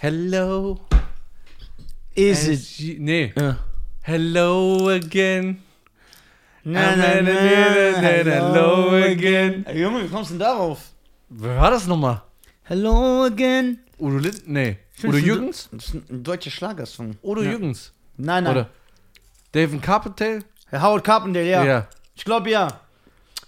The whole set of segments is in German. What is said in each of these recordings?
Hello. Is it? you- Nee. Ja. Hello again. Na, na, na, hello again. Ey, Junge, wie kommst du denn darauf? Wer war das nochmal? Hello again. Udo Lind? Nee. Udo Jürgens? Das ist ein deutscher Schlagersong. Udo Ja. Jürgens. Nein, nein. Oder David Carpenter? Herr Howard Carpendale, ja. Ich glaube ja.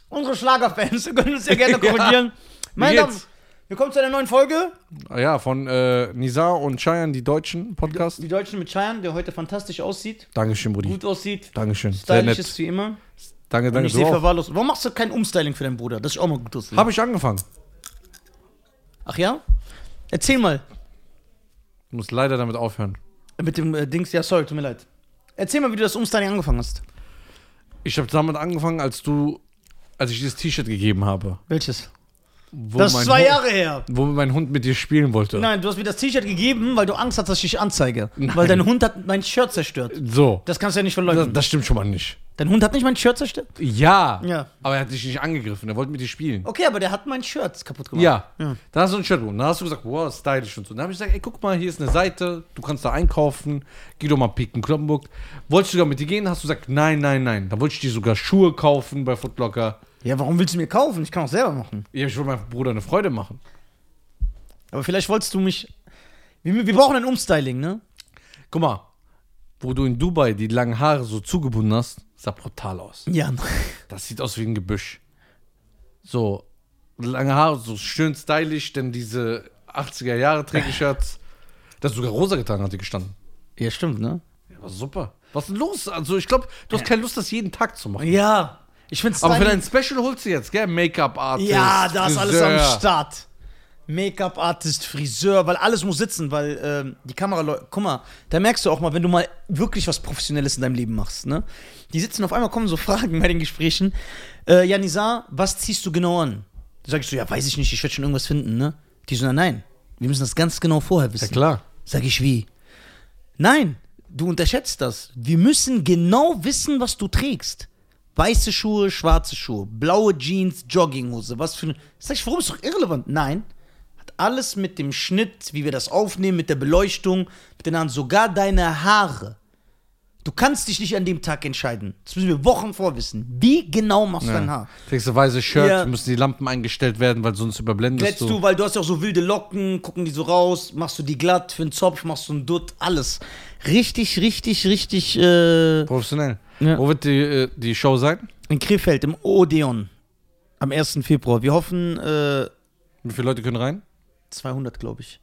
Unsere Schlagerfans können uns ja gerne korrigieren. Meine Wie Damen, geht's? Wir kommen zu einer neuen Folge. Ja, von äh, Nizar und Cheyenne, die Deutschen Podcast. Die Deutschen mit Cheyenne, der heute fantastisch aussieht, Dankeschön, Brudi. gut aussieht, Dankeschön. Stylisch ist wie immer. Danke, Und danke. ich Du sehe verwahrlost. Warum machst du kein Umstyling für deinen Bruder? Das ist auch mal gut aussehen. Habe ich angefangen. Ach ja? Erzähl mal. Ich muss leider damit aufhören. Mit dem äh, Dings, ja, sorry, tut mir leid. Erzähl mal, wie du das Umstyling angefangen hast. Ich habe damit angefangen, als du, als ich dieses T-Shirt gegeben habe. Welches? Das ist zwei Hund, Jahre her. Wo mein Hund mit dir spielen wollte. Nein, du hast mir das T-Shirt gegeben, weil du Angst hast, dass ich dich anzeige. Weil dein Hund hat mein Shirt zerstört. So. Das kannst du ja nicht Das, verleugnen. das stimmt schon mal nicht. Dein Hund hat nicht mein Shirt zerstört? Ja. Ja. Aber er hat dich nicht angegriffen. Er wollte mit dir spielen. Okay, aber der hat mein Shirt kaputt gemacht. Ja. Ja. Dann hast du ein Shirt bekommen. Dann hast du gesagt, wow, stylisch und so. Dann habe ich gesagt, ey, guck mal, hier ist eine Seite, du kannst da einkaufen, geh doch mal picken, Kloppenburg. Wolltest du sogar mit dir gehen? Hast du gesagt, nein, nein, nein. Dann wollte ich dir sogar Schuhe kaufen bei Footlocker. Ja, warum willst du mir kaufen? Ich kann auch selber machen. Ja, ich wollte meinem Bruder eine Freude machen. Aber vielleicht wolltest du mich. Wir, wir brauchen ein Umstyling, ne? Guck mal, wo du in Dubai die langen Haare so zugebunden hast, sah brutal aus. Ja. Das sieht aus wie ein Gebüsch. So, lange Haare, so schön stylisch, denn diese 80er Jahre Trägershirts. Das sogar rosa getragen hat die gestanden. Ja, stimmt, ne? Ja, war super. Was ist denn los? Also, ich glaube, du hast keine Lust, das jeden Tag zu machen. Ja. Ich find's Aber für dein Special holst du jetzt, gell? Make-up-Artist. Ja, da ist alles am. Start. Make-up-Artist, Friseur, weil alles muss sitzen, weil ähm, die Kamera, guck mal, da merkst du auch mal, wenn du mal wirklich was Professionelles in deinem Leben machst, ne? Die sitzen auf einmal, kommen so Fragen bei den Gesprächen. Äh, ja, Nizar, was ziehst du genau an? Da sag ich so, ja, weiß ich nicht, ich werde schon irgendwas finden, ne? Die so, na, nein, wir müssen das ganz genau vorher wissen. Ja, klar. Sag ich, wie? Nein, du unterschätzt das. Wir müssen genau wissen, was du trägst. Weiße Schuhe, schwarze Schuhe, blaue Jeans, Jogginghose, was für eine. Sag ich, warum ist doch irrelevant? Nein. Hat alles mit dem Schnitt, wie wir das aufnehmen, mit der Beleuchtung, mit den Haaren, sogar deine Haare. Du kannst dich nicht an dem Tag entscheiden. Das müssen wir Wochen vorwissen. Wie genau machst du dein Haar? Trägst du weiße Shirt, Ja. müssen die Lampen eingestellt werden, weil sonst überblendest Glättst du. du, weil du hast ja auch so wilde Locken, gucken die so raus, machst du die glatt für einen Zopf, machst du einen Dutt, alles. Richtig, richtig, richtig, äh, Professionell. Ja. Wo wird die, äh, die Show sein? in Krefeld im Odeon am 1. Februar. Wir hoffen, äh, Wie viele Leute können rein? 200, glaube ich.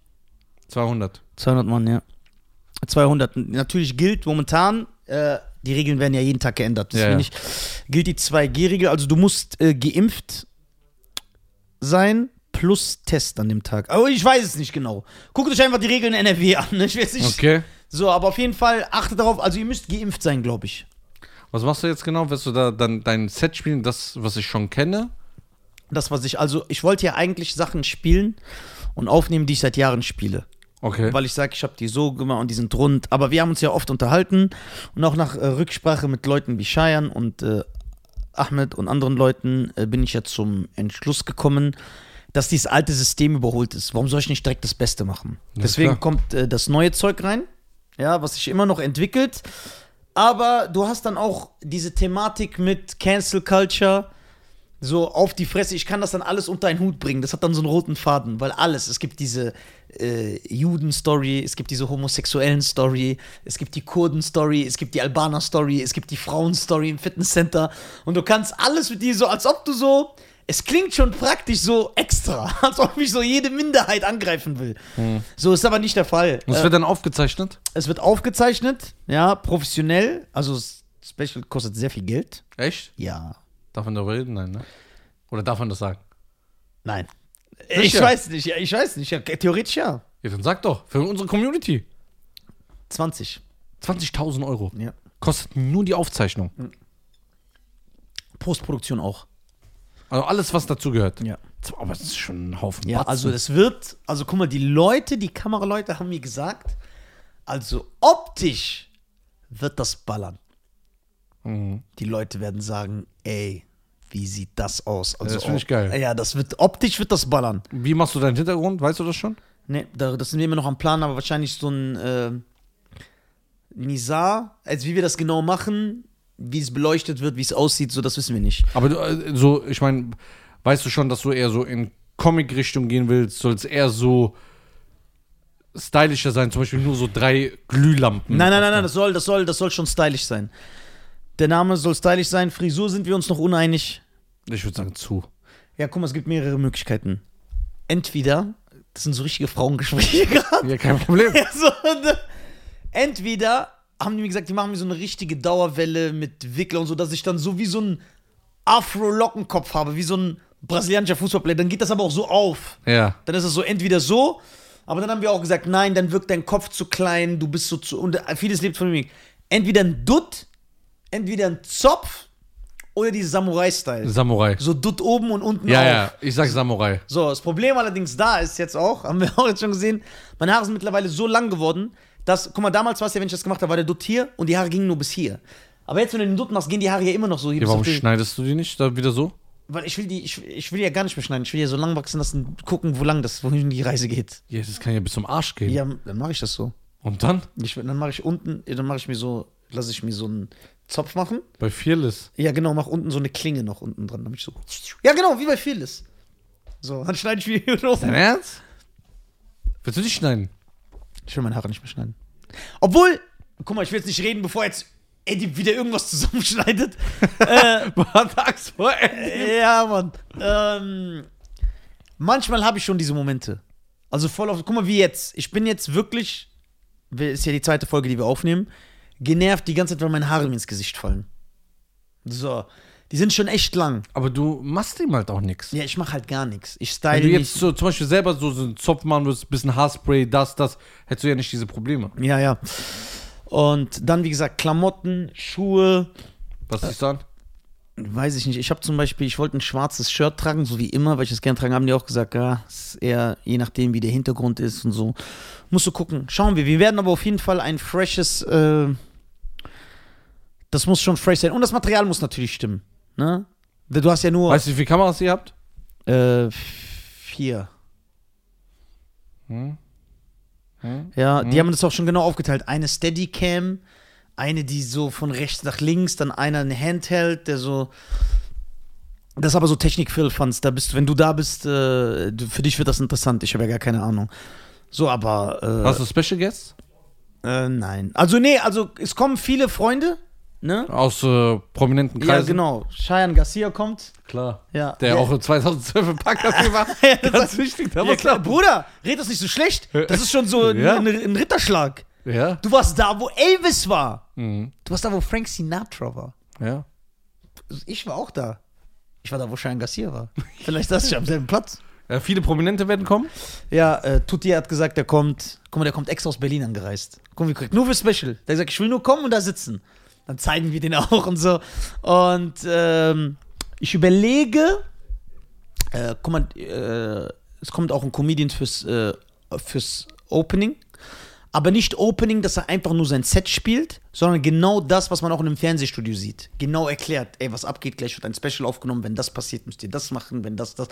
200. 200 Mann, ja. 200. Natürlich gilt momentan, äh, die Regeln werden ja jeden Tag geändert. Deswegen ja. nicht, gilt die 2G-Regel. Also du musst äh, geimpft sein plus Test an dem Tag. Aber ich weiß es nicht genau. Guckt euch einfach die Regeln in NRW an. Ne? Ich weiß nicht. Okay. So, aber auf jeden Fall achtet darauf, also ihr müsst geimpft sein, glaube ich. Was machst du jetzt genau? Wirst du da dann dein Set spielen, das, was ich schon kenne? Das, was ich, also ich wollte ja eigentlich Sachen spielen und aufnehmen, die ich seit Jahren spiele. Okay. Weil ich sage, ich habe die so gemacht und die sind rund. Aber wir haben uns ja oft unterhalten und auch nach äh, Rücksprache mit Leuten wie Cheyenne und äh, Ahmed und anderen Leuten äh, bin ich ja zum Entschluss gekommen, dass dieses alte System überholt ist. Warum soll ich nicht direkt das Beste machen? Ja, Deswegen klar. kommt äh, das neue Zeug rein, ja, was sich immer noch entwickelt. Aber du hast dann auch diese Thematik mit Cancel Culture, so auf die Fresse. Ich kann das dann alles unter einen Hut bringen. Das hat dann so einen roten Faden, weil alles, es gibt diese äh, Juden-Story, es gibt diese homosexuellen Story, es gibt die Kurden-Story, es gibt die Albaner-Story, es gibt die Frauen-Story im Fitnesscenter. Und du kannst alles mit dir so, als ob du so. Es klingt schon praktisch so extra, als ob ich so jede Minderheit angreifen will. So ist aber nicht der Fall. Und es Äh, wird dann aufgezeichnet? es wird aufgezeichnet, ja, professionell. Also Special kostet sehr viel Geld. Echt? Ja. Darf man darüber reden? Nein, ne? Oder darf man das sagen? Nein. Ich Sicher? weiß nicht, ich weiß nicht. Ja, theoretisch ja. Ja, dann sag doch. Für unsere Community. 20. 20.000 Euro. Ja. Kostet nur die Aufzeichnung. Postproduktion auch. Also alles, was dazugehört. Ja. Aber das ist schon ein Haufen Ja, Batzen. also es wird, also guck mal, die Leute, die Kameraleute haben mir gesagt, also optisch wird das ballern. Mhm. Die Leute werden sagen, ey, wie sieht das aus? Also, das finde ich geil. Ja, das wird, optisch wird das ballern. Wie machst du deinen Hintergrund? Weißt du das schon? Ne, da, das sind wir immer noch am Plan, aber wahrscheinlich so ein äh, Nizar, also wie wir das genau machen, wie es beleuchtet wird, wie es aussieht, so das wissen wir nicht. Aber du, äh, so, ich meine, weißt du schon, dass du eher so in Comic-Richtung gehen willst? Soll es eher so stylischer sein? Zum Beispiel nur so drei Glühlampen. Nein, nein, nein, nein, das soll, das soll, das soll schon stylisch sein. Der Name soll stylisch sein, Frisur sind wir uns noch uneinig. Ich würde sagen zu. Ja, guck mal, es gibt mehrere Möglichkeiten. Entweder, das sind so richtige Frauengespräche gerade. Ja, kein Problem. Ja, so, ne? Entweder haben die mir gesagt, die machen mir so eine richtige Dauerwelle mit Wickler und so, dass ich dann so wie so ein Afro-Lockenkopf habe, wie so ein brasilianischer Fußballplayer. Dann geht das aber auch so auf. Ja. Dann ist es so entweder so, aber dann haben wir auch gesagt, nein, dann wirkt dein Kopf zu klein, du bist so zu. Und vieles lebt von mir. Entweder ein Dutt, entweder ein Zopf oder die Samurai-Style. Samurai. So Dutt oben und unten Ja, auf. ja, ich sag Samurai. So, das Problem allerdings da ist jetzt auch, haben wir auch jetzt schon gesehen, meine Haare sind mittlerweile so lang geworden, dass, guck mal, damals war es ja, wenn ich das gemacht habe, war der Dutt hier und die Haare gingen nur bis hier. Aber jetzt, wenn du den Dutt machst, gehen die Haare ja immer noch so hier Ja, warum den- schneidest du die nicht da wieder so? Weil ich will die, ich, ich will die ja gar nicht mehr schneiden. Ich will ja so lang wachsen lassen, gucken, wo lang das, wohin die Reise geht. Ja, das kann ja bis zum Arsch gehen. Ja, dann mache ich das so. Und dann? Ich, dann mache ich unten, dann mache ich mir so, lasse ich mir so einen Zopf machen. Bei Fearless. Ja, genau, mach unten so eine Klinge noch unten dran, damit ich so. Ja, genau, wie bei Phyllis. So, dann schneide ich mir hier Dein oben. Ernst? Willst du dich schneiden? Ich will meine Haare nicht mehr schneiden. Obwohl, guck mal, ich will jetzt nicht reden, bevor jetzt Eddie wieder irgendwas zusammenschneidet. äh, Angst vor Ende? ja, Mann. Ähm, manchmal habe ich schon diese Momente. Also voll auf. Guck mal, wie jetzt. Ich bin jetzt wirklich. Ist ja die zweite Folge, die wir aufnehmen. Genervt die ganze Zeit, weil meine Haare mir ins Gesicht fallen. So. Die sind schon echt lang. Aber du machst ihm halt auch nichts. Ja, ich mache halt gar nichts. Ich Wenn style du nicht. jetzt so zum Beispiel selber so, so einen Zopf machen würdest, bisschen Haarspray, das, das, hättest du ja nicht diese Probleme. Ja, ja. Und dann, wie gesagt, Klamotten, Schuhe. Was siehst du an? Weiß ich nicht. Ich habe zum Beispiel, ich wollte ein schwarzes Shirt tragen, so wie immer, weil ich es gerne tragen, haben die auch gesagt, ja, ist eher je nachdem, wie der Hintergrund ist und so. Musst du gucken. Schauen wir. Wir werden aber auf jeden Fall ein freshes, äh, das muss schon fresh sein. Und das Material muss natürlich stimmen. Ne? Du hast ja nur Weißt du, wie viele Kameras ihr habt? äh, vier. Hm? Hm? Ja, die haben das auch schon genau aufgeteilt. Eine Steadicam, eine, die so von rechts nach links, dann einer ein Handheld, der so. Das ist aber so Technik-Phil-Fans. Da bist du, wenn du da bist, äh, für dich wird das interessant. Ich habe ja gar keine Ahnung. So, aber. Äh, Hast du Special Guests? Äh, nein. Also, nee, also es kommen viele Freunde, ne? Aus äh, prominenten Kreisen? Ja, genau. Cheyenne Garcia kommt. Klar. Ja. Der ja. auch in 2012 im Podcast war. Ganz wichtig. Da Ja, klar. Bruder, red das nicht so schlecht. Das ist schon so ein, Ja. ein, ein Ritterschlag. Ja. Du warst da, wo Elvis war. Mhm. Du warst da, wo Frank Sinatra war. Ja. Ich war auch da. Ich war da, wo Cheyenne Garcia war. Vielleicht saß ich am selben Platz. ja. Viele Prominente werden kommen. Ja, äh, Tutti hat gesagt, der kommt. Guck mal, der kommt extra aus Berlin angereist. Guck mal, wie korrekt. Nur für Special. Der hat gesagt, ich will nur kommen und da sitzen. Dann zeigen wir den auch und so. Und ähm, ich überlege, äh, guck mal, äh, es kommt auch ein Comedian fürs, äh, fürs Opening. Aber nicht Opening, dass er einfach nur sein Set spielt, sondern genau das, was man auch in einem Fernsehstudio sieht. Genau erklärt, ey, was abgeht, gleich wird ein Special aufgenommen, wenn das passiert, müsst ihr das machen, wenn das, das.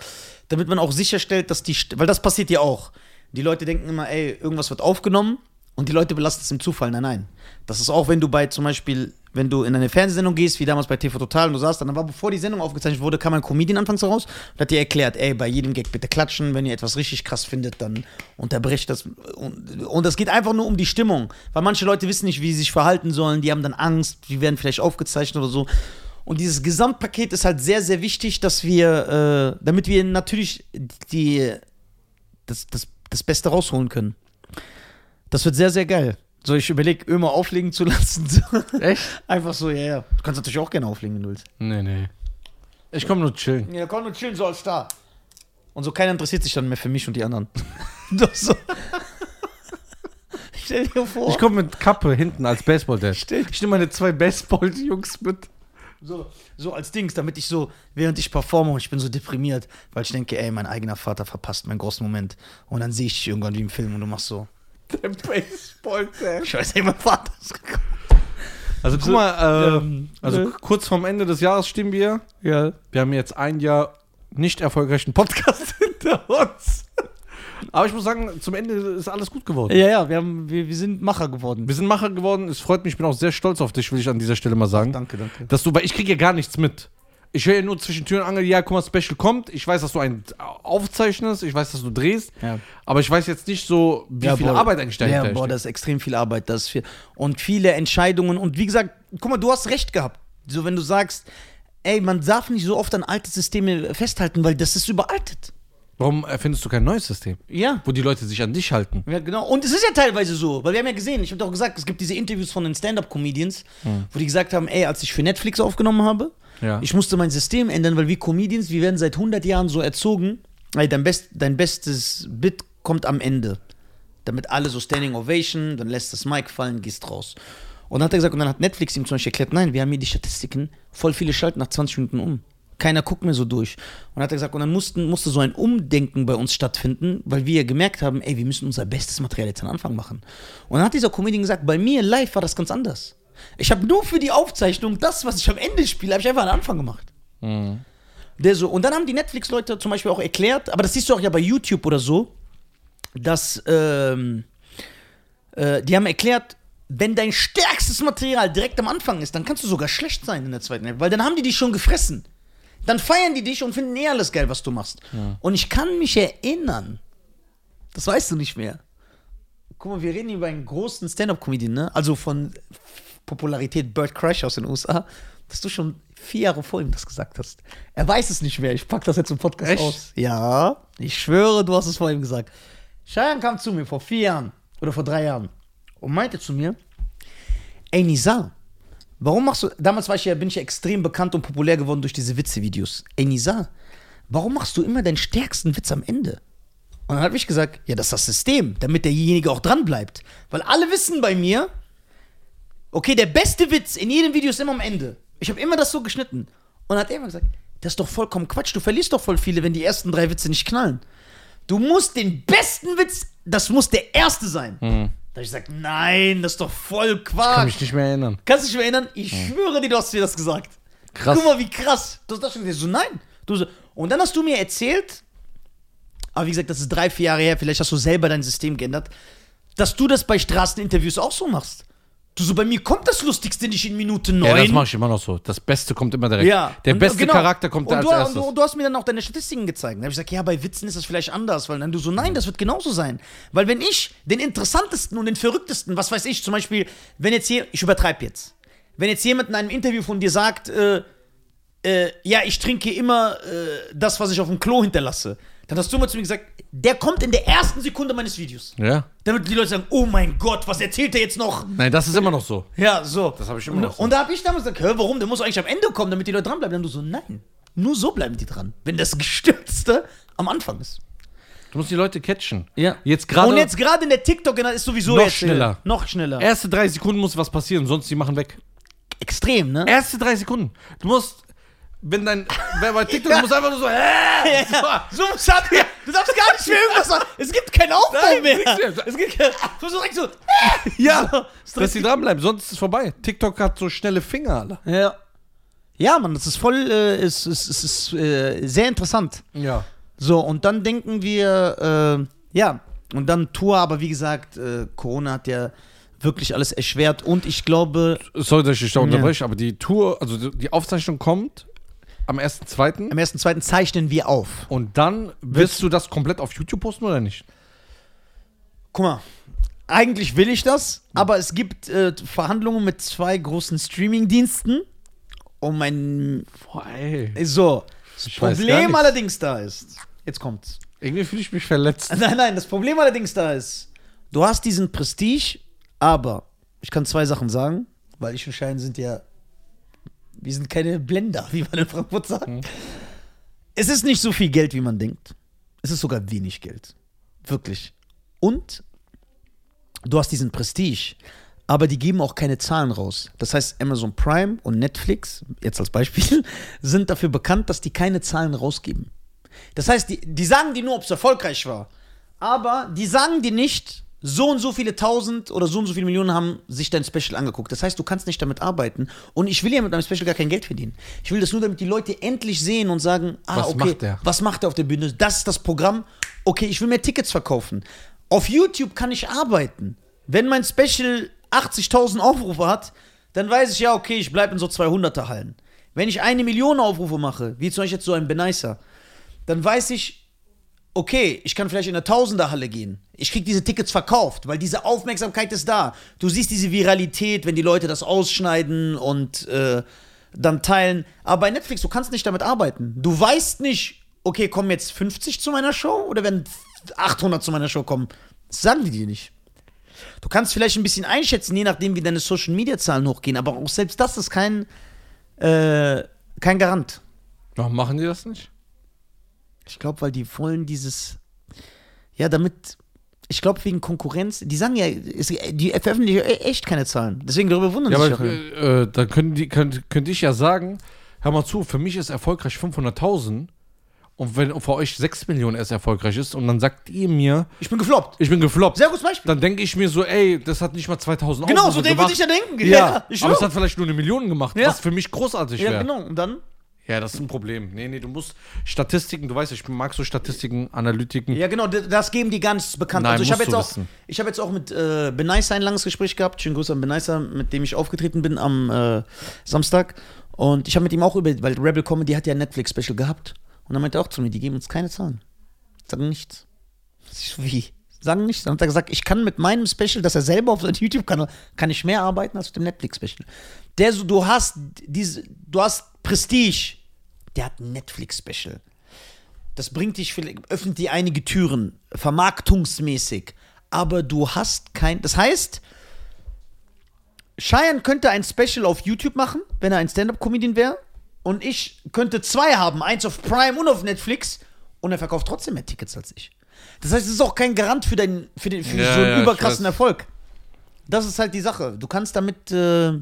Damit man auch sicherstellt, dass die, weil das passiert ja auch. Die Leute denken immer, ey, irgendwas wird aufgenommen und die Leute belassen es im Zufall. Nein, nein. Das ist auch, wenn du bei zum Beispiel, wenn du in eine Fernsehsendung gehst, wie damals bei TV Total, und du saßt dann, war bevor die Sendung aufgezeichnet wurde, kam ein Comedian anfangs raus und hat dir erklärt, ey, bei jedem Gag bitte klatschen, wenn ihr etwas richtig krass findet, dann unterbricht das. Und, und das geht einfach nur um die Stimmung, weil manche Leute wissen nicht, wie sie sich verhalten sollen, die haben dann Angst, die werden vielleicht aufgezeichnet oder so. Und dieses Gesamtpaket ist halt sehr, sehr wichtig, dass wir, äh, damit wir natürlich die, das, das, das Beste rausholen können. Das wird sehr, sehr geil. So, ich überlege, Ömer auflegen zu lassen. Echt? Einfach so, ja, ja. Du kannst natürlich auch gerne auflegen, wenn du willst. Nee, nee. Ich komme nur chillen. Ja, komm nur chillen, so als Star. Und so keiner interessiert sich dann mehr für mich und die anderen. Doch so. Stell dir vor. Ich komme mit Kappe hinten als Baseball-Dad. Stimmt. Ich nehme meine zwei Baseball-Jungs mit. So, so als Dings, damit ich so, während ich performe, und ich bin so deprimiert, weil ich denke, ey, mein eigener Vater verpasst meinen großen Moment. Und dann sehe ich dich irgendwann wie im Film und du machst so, Der Baseball-Dad. ich weiß, ey, mein Vater ist gekommen. Also guck mal, äh, ähm, also äh. kurz vorm Ende des Jahres stehen wir. Ja. Wir haben jetzt ein Jahr nicht erfolgreichen Podcast hinter uns. Aber ich muss sagen, zum Ende ist alles gut geworden. Ja, ja, wir, haben, wir, wir sind Macher geworden. Wir sind Macher geworden. Es freut mich. Ich bin auch sehr stolz auf dich, will ich an dieser Stelle mal sagen. Danke, danke. Dass du, weil ich kriege ja gar nichts mit. Ich höre ja nur zwischen Tür und Angel, ja, guck mal, Special kommt. Ich weiß, dass du einen aufzeichnest. Ich weiß, dass du drehst. Ja. Aber ich weiß jetzt nicht so, wie ja, viel boah, Arbeit eigentlich dahinter Ja, boah, steckt. das ist extrem viel Arbeit. Das ist viel. Und viele Entscheidungen. Und wie gesagt, guck mal, du hast recht gehabt. So, wenn du sagst, ey, man darf nicht so oft an alte Systeme festhalten, weil das ist überaltet. Warum erfindest du kein neues System, Ja. wo die Leute sich an dich halten? Ja, genau. Und es ist ja teilweise so, weil wir haben ja gesehen, ich habe doch gesagt, es gibt diese Interviews von den Stand-Up-Comedians, wo die gesagt haben, ey, als ich für Netflix aufgenommen habe, Ja. ich musste mein System ändern, weil wir Comedians, wir werden seit 100 Jahren so erzogen, ey, dein, best, dein bestes Bit kommt am Ende. Damit alle so Standing Ovation, dann lässt das Mic fallen, gehst raus. Und dann hat er gesagt, und dann hat Netflix ihm zum Beispiel erklärt, nein, wir haben hier die Statistiken, voll viele schalten nach 20 Minuten um. Keiner guckt mehr so durch. Und dann hat er gesagt, und dann mussten, musste so ein Umdenken bei uns stattfinden, weil wir gemerkt haben, ey, wir müssen unser bestes Material jetzt am Anfang machen. Und dann hat dieser Comedian gesagt, bei mir live war das ganz anders. Ich habe nur für die Aufzeichnung das, was ich am Ende spiele, habe ich einfach am Anfang gemacht. Der so, und dann haben die Netflix-Leute zum Beispiel auch erklärt, aber das siehst du auch ja bei YouTube oder so, dass ähm, äh, die haben erklärt, wenn dein stärkstes Material direkt am Anfang ist, dann kannst du sogar schlecht sein in der zweiten Hälfte, weil dann haben die dich schon gefressen. Dann feiern die dich und finden eh alles geil, was du machst. Und ich kann mich erinnern, das weißt du nicht mehr. Guck mal, wir reden hier über einen großen Stand-Up-Comedian, ne? Also von Popularität Bert Crash aus den USA, dass du schon vier Jahre vor ihm das gesagt hast. Er weiß es nicht mehr. Ich pack das jetzt im Podcast Echt? aus. Ja, ich schwöre, du hast es vor ihm gesagt. Cheyenne kam zu mir vor vier Jahren oder vor drei Jahren und meinte zu mir, ey Nisa, warum machst du, damals war ich ja, bin ich ja extrem bekannt und populär geworden durch diese Witze-Videos. Ey Nisa, warum machst du immer deinen stärksten Witz am Ende? Und dann habe ich gesagt, ja, das ist das System, damit derjenige auch dran bleibt. Weil alle wissen bei mir, okay, der beste Witz in jedem Video ist immer am Ende. Ich habe immer das so geschnitten. Und dann hat er immer gesagt, das ist doch vollkommen Quatsch, du verlierst doch voll viele, wenn die ersten drei Witze nicht knallen. Du musst den besten Witz, das muss der erste sein. Da habe ich gesagt, nein, das ist doch voll Kann Quark. mich nicht mehr erinnern. Kannst du dich mehr erinnern? Ich schwöre dir, du hast mir das gesagt. Krass. Guck mal, wie krass. Du hast das schon gesagt. So, nein. Du so, und dann hast du mir erzählt, aber wie gesagt, das ist drei, vier Jahre her, vielleicht hast du selber dein System geändert, dass du das bei Straßeninterviews auch so machst. Du so, bei mir kommt das Lustigste nicht in Minute neun. Ja, das mache ich immer noch so. Das Beste kommt immer direkt. Ja. Der Und- beste genau. Charakter kommt und als du, erstes. Und du, du hast mir dann auch deine Statistiken gezeigt. Dann habe ich gesagt, ja, bei Witzen ist das vielleicht anders. Weil dann du so, nein, das wird genauso sein. Weil wenn ich den interessantesten und den verrücktesten, was weiß ich, zum Beispiel, wenn jetzt hier, ich übertreibe jetzt, wenn jetzt jemand in einem Interview von dir sagt, äh, äh, ja, ich trinke immer äh, das, was ich auf dem Klo hinterlasse, dann hast du mal zu mir gesagt, der kommt in der ersten Sekunde meines Videos. ja. Damit die Leute sagen, oh mein Gott, was erzählt er jetzt noch? Nein, das ist immer noch so. Ja, so. Das hab ich immer und, noch so. Und da habe ich damals gesagt, hä, warum? Der muss eigentlich am Ende kommen, damit die Leute dranbleiben. Dann du so, nein. Nur so bleiben die dran. Wenn das Gestürzte am Anfang ist. Du musst die Leute catchen. Ja. Jetzt gerade. Und jetzt gerade in der TikTok ist sowieso Noch jetzt, äh, schneller. Noch schneller. Erste drei Sekunden muss was passieren, sonst die machen weg. Extrem, ne? Erste drei Sekunden. Du musst, wenn dein, wer bei TikTok, du musst einfach nur so, äh, Ja, so muss hat, Du darfst gar nicht mehr irgendwas sagen. Es gibt keinen Aufbau Nein, mehr. Es gibt kein, du so direkt so. ja, So, dass sie dranbleiben, sonst ist es vorbei. TikTok hat so schnelle Finger, alle. ja. Ja, Mann, das ist voll, äh, ist, ist, ist, ist äh, sehr interessant. Ja. So, und dann denken wir, äh, ja, und dann Tour, aber wie gesagt, äh, Corona hat ja wirklich alles erschwert und ich glaube, Sorry, dass ich dich da Ja. unterbreche, aber die Tour, also die Aufzeichnung kommt am 1.2. am 1.2. zeichnen wir auf. Und dann wirst du das komplett auf YouTube posten oder nicht? Guck mal, eigentlich will ich das, aber es gibt äh, Verhandlungen mit zwei großen Streaming-Diensten um ein, Boah, ey. so, das Ich weiß gar Problem nichts. allerdings da ist, jetzt kommt's. Irgendwie fühle ich mich verletzt. Nein, nein, das Problem allerdings da ist, du hast diesen Prestige, aber ich kann zwei Sachen sagen, weil ich und Schein sind ja, wir sind keine Blender, wie man in Frankfurt sagt. Es ist nicht so viel Geld, wie man denkt. Es ist sogar wenig Geld. Wirklich. Und du hast diesen Prestige, aber die geben auch keine Zahlen raus. Das heißt, Amazon Prime und Netflix, jetzt als Beispiel, sind dafür bekannt, dass die keine Zahlen rausgeben. Das heißt, die, die sagen dir nur, ob es erfolgreich war. Aber die sagen dir nicht, so und so viele tausend oder so und so viele Millionen haben sich dein Special angeguckt. Das heißt, du kannst nicht damit arbeiten. Und ich will ja mit meinem Special gar kein Geld verdienen. Ich will das nur, damit die Leute endlich sehen und sagen, ah, Was okay, macht der? was macht er auf der Bühne? Das ist das Programm. Okay, ich will mehr Tickets verkaufen. Auf YouTube kann ich arbeiten. Wenn mein Special 80.000 Aufrufe hat, dann weiß ich ja, okay, ich bleibe in so 200er Hallen. Wenn ich eine Million Aufrufe mache, wie zum Beispiel jetzt so ein Benicer, dann weiß ich, okay, ich kann vielleicht in eine Tausenderhalle gehen. Ich krieg diese Tickets verkauft, weil diese Aufmerksamkeit ist da. Du siehst diese Viralität, wenn die Leute das ausschneiden und äh, dann teilen. Aber bei Netflix, du kannst nicht damit arbeiten. Du weißt nicht, okay, kommen jetzt 50 zu meiner Show oder werden 800 zu meiner Show kommen. Das sagen die dir nicht. Du kannst vielleicht ein bisschen einschätzen, je nachdem, wie deine Social Media Zahlen hochgehen, aber auch selbst das ist kein, äh, kein Garant. Warum machen die das nicht? Ich glaube, weil die wollen dieses. Ja, damit. Ich glaube, wegen Konkurrenz. Die sagen ja, die veröffentlichen echt keine Zahlen. Deswegen darüber wundern Ja, sich aber äh, äh, dann können die, könnt, könnte ich ja sagen, hör mal zu, für mich ist erfolgreich 500.000 und wenn für euch 6 Millionen erst erfolgreich ist und dann sagt ihr mir, Ich bin gefloppt. ich bin gefloppt, Sehr gutes Beispiel. dann denke ich mir so, ey, das hat nicht mal 2000 Genau, Aufrufe so würde ich ja denken. Ja, ich aber es hat vielleicht nur eine Million gemacht, Ja. was für mich großartig Ja, wäre. genau. Und dann? Ja, das ist ein Problem. Nee, nee, du musst Statistiken, du weißt, ich mag so Statistiken, Analytiken. Ja, genau, das geben die ganz bekannt. Nein, also ich habe jetzt, auch- ich hab jetzt auch mit äh, Benicer ein langes Gespräch gehabt. Schönen Gruß an Benicer, mit dem ich aufgetreten bin am äh, Samstag. Und ich habe mit ihm auch über, weil Rebel Comedy hat ja ein Netflix-Special gehabt. Und er meinte auch zu mir, die geben uns keine Zahlen. Sagen nichts. Ich Wie? Sagen nichts. Dann hat er gesagt, ich kann mit meinem Special, das er selber auf seinem YouTube-Kanal, kann ich mehr arbeiten als mit dem Netflix-Special. Der so, du hast diese, du hast Prestige. Der hat ein Netflix-Special. Das bringt dich, vielleicht- öffnet dir einige Türen, vermarktungsmäßig. Aber du hast kein. Das heißt, Cheyenne könnte ein Special auf YouTube machen, wenn er ein Stand-Up-Comedian wäre. Und ich könnte zwei haben, eins auf Prime und auf Netflix. Und er verkauft trotzdem mehr Tickets als ich. Das heißt, es ist auch kein Garant für, dein, für, den, für Ja, so einen ja, überkrassen. Erfolg. Das ist halt die Sache. Du kannst damit, äh,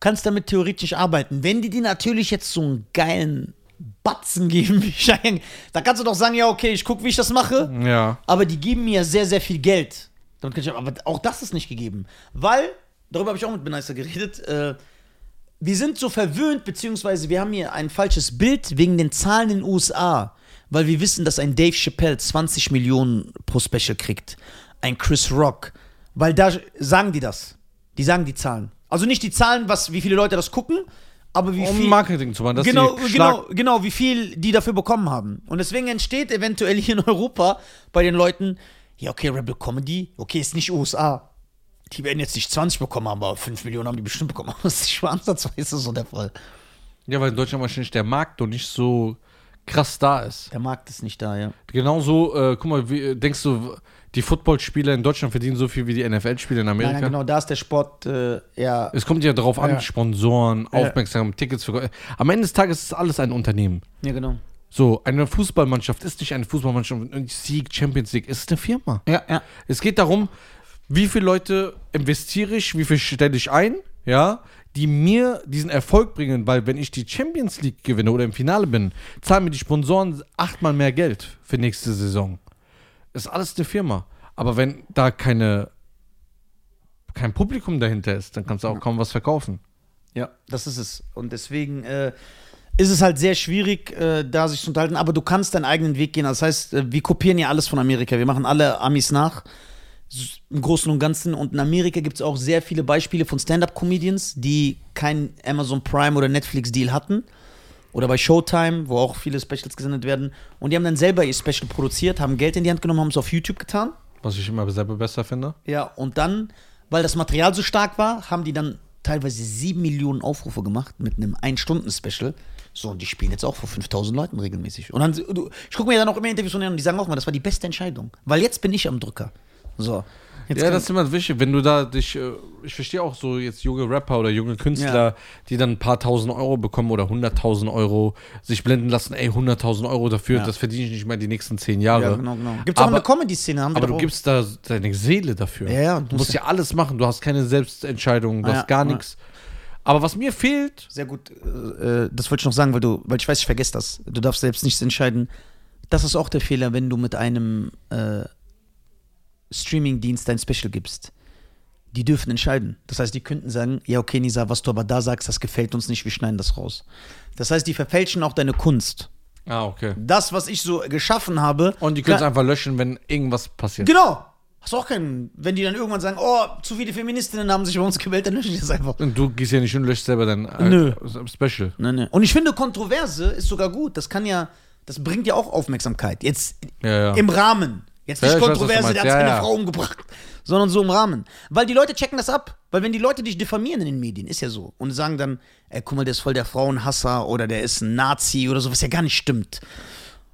kannst damit theoretisch arbeiten. Wenn die dir natürlich jetzt so einen geilen Batzen geben wie dann kannst du doch sagen, ja, okay, ich gucke, wie ich das mache. Ja. Aber die geben mir sehr, sehr viel Geld. Damit kann ich, aber auch das ist nicht gegeben. Weil, darüber habe ich auch mit Benicer geredet, äh, wir sind so verwöhnt, beziehungsweise wir haben hier ein falsches Bild wegen den Zahlen in den USA. Weil wir wissen, dass ein Dave Chappelle 20 Millionen pro Special kriegt. Ein Chris Rock. Weil da sagen die das. Die sagen die Zahlen. Also nicht die Zahlen, was, wie viele Leute das gucken, aber wie Um viel Marketing zu machen, dass genau, die genau, Schlag genau, wie viel die dafür bekommen haben. Und deswegen entsteht eventuell hier in Europa bei den Leuten, ja, okay, Rebel Comedy, okay, ist nicht USA. Die werden jetzt nicht 20 bekommen aber 5 Millionen haben die bestimmt bekommen. Das ist nicht mal ansatzweise so der Fall. Ja, weil in Deutschland wahrscheinlich der Markt noch nicht so krass da ist. Der Markt ist nicht da, ja. Genauso, äh, guck mal, wie, denkst du, die Footballspieler in Deutschland verdienen so viel wie die NFL-Spieler in Nein, Amerika? nein, genau, da ist der Sport äh, eher. Es kommt ja darauf an, Ja. Sponsoren, Aufmerksamkeit, Tickets für. Am Ende des Tages ist alles ein Unternehmen. Ja, genau. So, eine Fußballmannschaft ist nicht eine Fußballmannschaft Sieg, Champions League, es ist eine Firma. Ja, ja. Es geht darum, wie viele Leute investiere ich, wie viel stelle ich ein, ja, die mir diesen Erfolg bringen, weil wenn ich die Champions League gewinne oder im Finale bin, zahlen mir die Sponsoren achtmal mehr Geld für nächste Saison. Ist alles eine Firma. Aber wenn da keine kein Publikum dahinter ist, dann kannst du auch kaum was verkaufen. Ja, das ist es. Und deswegen äh, ist es halt sehr schwierig, äh, da sich zu unterhalten, aber du kannst deinen eigenen Weg gehen. Das heißt, äh, wir kopieren ja alles von Amerika. Wir machen alle Amis nach. Im Großen und Ganzen. Und in Amerika gibt es auch sehr viele Beispiele von Stand-Up-Comedians, die keinen Amazon Prime oder Netflix-Deal hatten. Oder bei Showtime, wo auch viele Specials gesendet werden. Und die haben dann selber ihr Special produziert, haben Geld in die Hand genommen, haben es auf YouTube getan. Was ich immer selber besser finde. Ja, und dann, weil das Material so stark war, haben die dann teilweise sieben Millionen Aufrufe gemacht mit einem Ein-Stunden-Special. So, und die spielen jetzt auch vor 5000 Leuten regelmäßig. Und dann, du, ich gucke mir dann auch immer Interviews von denen und die sagen auch mal, das war die beste Entscheidung. Weil jetzt bin ich am Drücker. So. Jetzt ja, das ist immer wichtig, wenn du da dich, äh, ich verstehe auch so jetzt junge Rapper oder junge Künstler, die dann ein paar tausend Euro bekommen oder hunderttausend Euro, sich blenden lassen, ey, hunderttausend Euro dafür, Ja. das verdiene ich nicht mal die nächsten zehn Jahre. ja, genau, genau. Gibt es auch eine Comedy-Szene, haben wir Aber du auch. gibst da deine Seele dafür. Ja, ja, Du musst ja alles machen, du hast keine Selbstentscheidung, du Ja, hast gar ja. nichts. Aber was mir fehlt, Sehr gut. Äh, das wollte ich noch sagen, weil du, weil ich weiß, ich vergesse das. Du darfst selbst nichts entscheiden. Das ist auch der Fehler, wenn du mit einem äh, Streamingdienst dein Special gibst, die dürfen entscheiden. Das heißt, die könnten sagen, ja, okay, Nisa, was du aber da sagst, das gefällt uns nicht, wir schneiden das raus. Das heißt, die verfälschen auch deine Kunst. Ah, okay. Das, was ich so geschaffen habe. Und die können es einfach löschen, wenn irgendwas passiert. Genau. Hast du auch keinen, wenn die dann irgendwann sagen, oh, zu viele Feministinnen haben sich bei uns gewählt, dann löschen die das einfach. Und du gehst ja nicht und löscht selber dein äh, Nö. Special. Nein, nein. Und ich finde, Kontroverse ist sogar gut. Das kann ja, das bringt ja auch Aufmerksamkeit. Jetzt Ja, ja. im Rahmen. Jetzt Ja, nicht weiß, du Kontroverse, der hat. Ja, seine ja. Frau umgebracht, sondern so im Rahmen. Weil die Leute checken das ab. Weil wenn die Leute dich diffamieren in den Medien, ist ja so, und sagen dann, ey, guck mal, der ist voll der Frauenhasser oder der ist ein Nazi oder so, was ja gar nicht stimmt.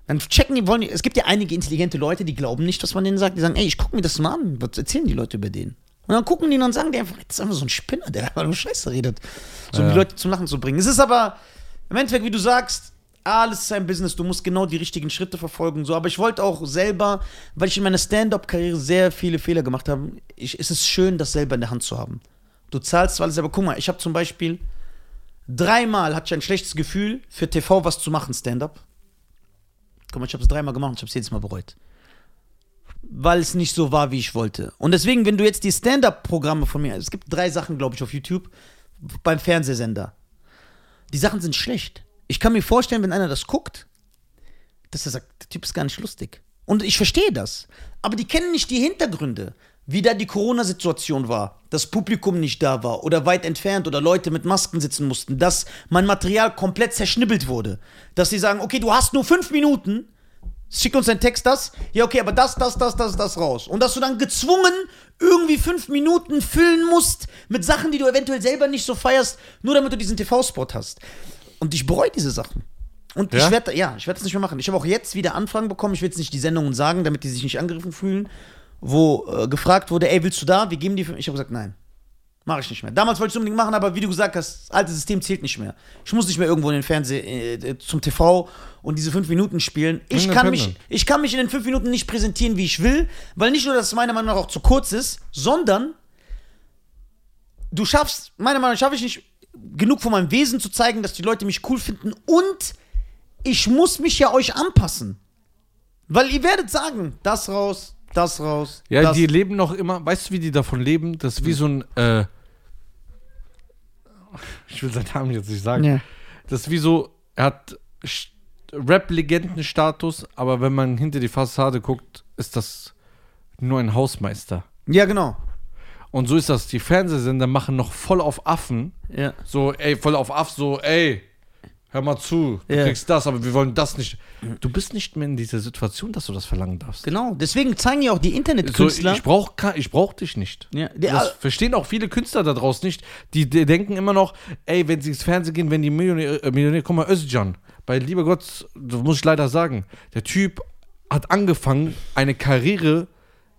Dann checken die, wollen die, es gibt ja einige intelligente Leute, die glauben nicht, was man denen sagt. Die sagen, ey, ich gucke mir das mal an. Was erzählen die Leute über den? Und dann gucken die und sagen die einfach, das ist einfach so ein Spinner, der einfach nur Scheiße redet. So, um Ja. die Leute zum Lachen zu bringen. Es ist aber, im Endeffekt, wie du sagst, alles ist ein Business, du musst genau die richtigen Schritte verfolgen. So. Aber ich wollte auch selber, weil ich in meiner Stand-Up-Karriere sehr viele Fehler gemacht habe, ich, es ist schön, das selber in der Hand zu haben. Du zahlst alles, aber guck mal, ich habe zum Beispiel dreimal hatte ich ein schlechtes Gefühl, für TV was zu machen, Stand-Up. Guck mal, ich habe es dreimal gemacht und ich habe es jedes Mal bereut. Weil es nicht so war, wie ich wollte. Und deswegen, wenn du jetzt die Stand-Up-Programme von mir, es gibt drei Sachen, glaube ich, auf YouTube, beim Fernsehsender. Die Sachen sind schlecht. Ich kann mir vorstellen, wenn einer das guckt, dass er sagt, der Typ ist gar nicht lustig. Und ich verstehe das. Aber die kennen nicht die Hintergründe. Wie da die Corona-Situation war, das Publikum nicht da war oder weit entfernt oder Leute mit Masken sitzen mussten, dass mein Material komplett zerschnibbelt wurde. Dass sie sagen, okay, du hast nur fünf Minuten, schick uns deinen Text das, ja okay, aber das, das, das, das, das raus. Und dass du dann gezwungen irgendwie fünf Minuten füllen musst mit Sachen, die du eventuell selber nicht so feierst, nur damit du diesen TV-Spot hast. Und ich bereue diese Sachen. Und Ja? ich werde, ja, ich werde das nicht mehr machen. Ich habe auch jetzt wieder Anfragen bekommen, ich will jetzt nicht die Sendungen sagen, damit die sich nicht angegriffen fühlen, wo äh, gefragt wurde, ey, willst du da? Wir geben die. für-" Ich habe gesagt, nein. Mache ich nicht mehr. Damals wollte ich es unbedingt machen, aber wie du gesagt hast, das alte System zählt nicht mehr. Ich muss nicht mehr irgendwo in den Fernseh, äh, zum TV und diese fünf Minuten spielen. Ich kann, mich, ich kann mich in den fünf Minuten nicht präsentieren, wie ich will, weil nicht nur, dass es meiner Meinung nach auch zu kurz ist, sondern du schaffst, meiner Meinung nach schaffe ich nicht genug von meinem Wesen zu zeigen, dass die Leute mich cool finden und ich muss mich ja euch anpassen. Weil ihr werdet sagen, das raus, das raus. Ja, das. die leben noch immer, weißt du, wie die davon leben? Das ist wie so ein, äh, ich will seinen Namen jetzt nicht sagen. Ja. Das ist wie so, er hat Rap-Legenden-Status, aber wenn man hinter die Fassade guckt, ist das nur ein Hausmeister. ja, genau. Und so ist das. Die Fernsehsender machen noch voll auf Affen. Ja. So, ey, voll auf Aff, so, ey, hör mal zu, du Ja. kriegst das, aber wir wollen das nicht. Du bist nicht mehr in dieser Situation, dass du das verlangen darfst. Genau. Deswegen zeigen ja auch die So, Internetkünstler. ich brauch, ka- ich brauch dich nicht. Ja, das verstehen auch viele Künstler da draußen nicht. Die, die denken immer noch, ey, wenn sie ins Fernsehen gehen, wenn die Millionär, äh, Millionär guck mal, Özcan, bei lieber Gott, das muss ich leider sagen, der Typ hat angefangen, eine Karriere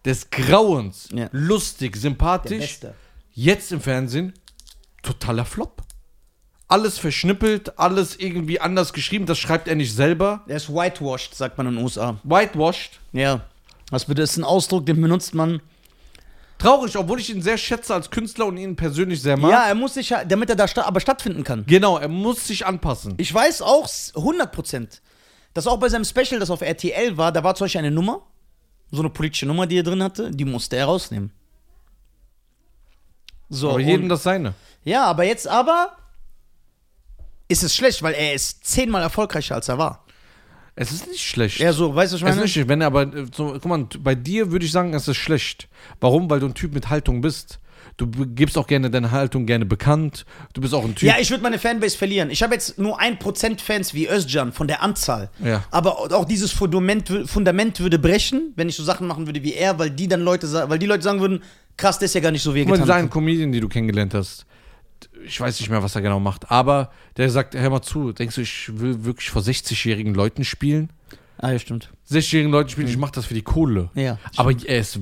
des Grauens, Ja. lustig, sympathisch, jetzt im Fernsehen, totaler Flop. Alles verschnippelt, alles irgendwie anders geschrieben, das schreibt er nicht selber. Der ist whitewashed, sagt man in den USA. Whitewashed. Ja. Bitte ist ein Ausdruck, den benutzt man. Traurig, obwohl ich ihn sehr schätze als Künstler und ihn persönlich sehr mag. Ja, er muss sich damit er da sta aber stattfinden kann. Genau, er muss sich anpassen. Ich weiß auch s- 100%, dass auch bei seinem Special, das auf RTL war, da war zum Beispiel eine Nummer, so eine politische Nummer, die er drin hatte, die musste er rausnehmen. So, aber jedem und- das seine. ja, aber jetzt aber ist es schlecht, weil er ist zehnmal erfolgreicher als er war. Es ist nicht schlecht. Ja, so, weißt du, was ich es ist meine? nicht schlecht. Wenn er aber, äh, so, guck mal, bei dir würde ich sagen, es ist schlecht. Warum? Weil du ein Typ mit Haltung bist. Du gibst auch gerne deine Haltung gerne bekannt. Du bist auch ein Typ. Ja, ich würde meine Fanbase verlieren. Ich habe jetzt nur 1% Fans wie Özcan von der Anzahl. Ja. Aber auch dieses Fundament, Fundament würde brechen, wenn ich so Sachen machen würde wie er, weil die dann Leute, weil die Leute sagen würden, krass, der ist ja gar nicht so wie Guck mal, getan dieser eine hat. Comedian, die du kennengelernt hast. Ich weiß nicht mehr, was er genau macht. Aber der sagt, hör mal zu, denkst du, ich will wirklich vor 60-jährigen Leuten spielen? Ah, ja, stimmt. 60-jährigen Leuten spielen, ich mache das für die Kohle. Ja. Aber er ist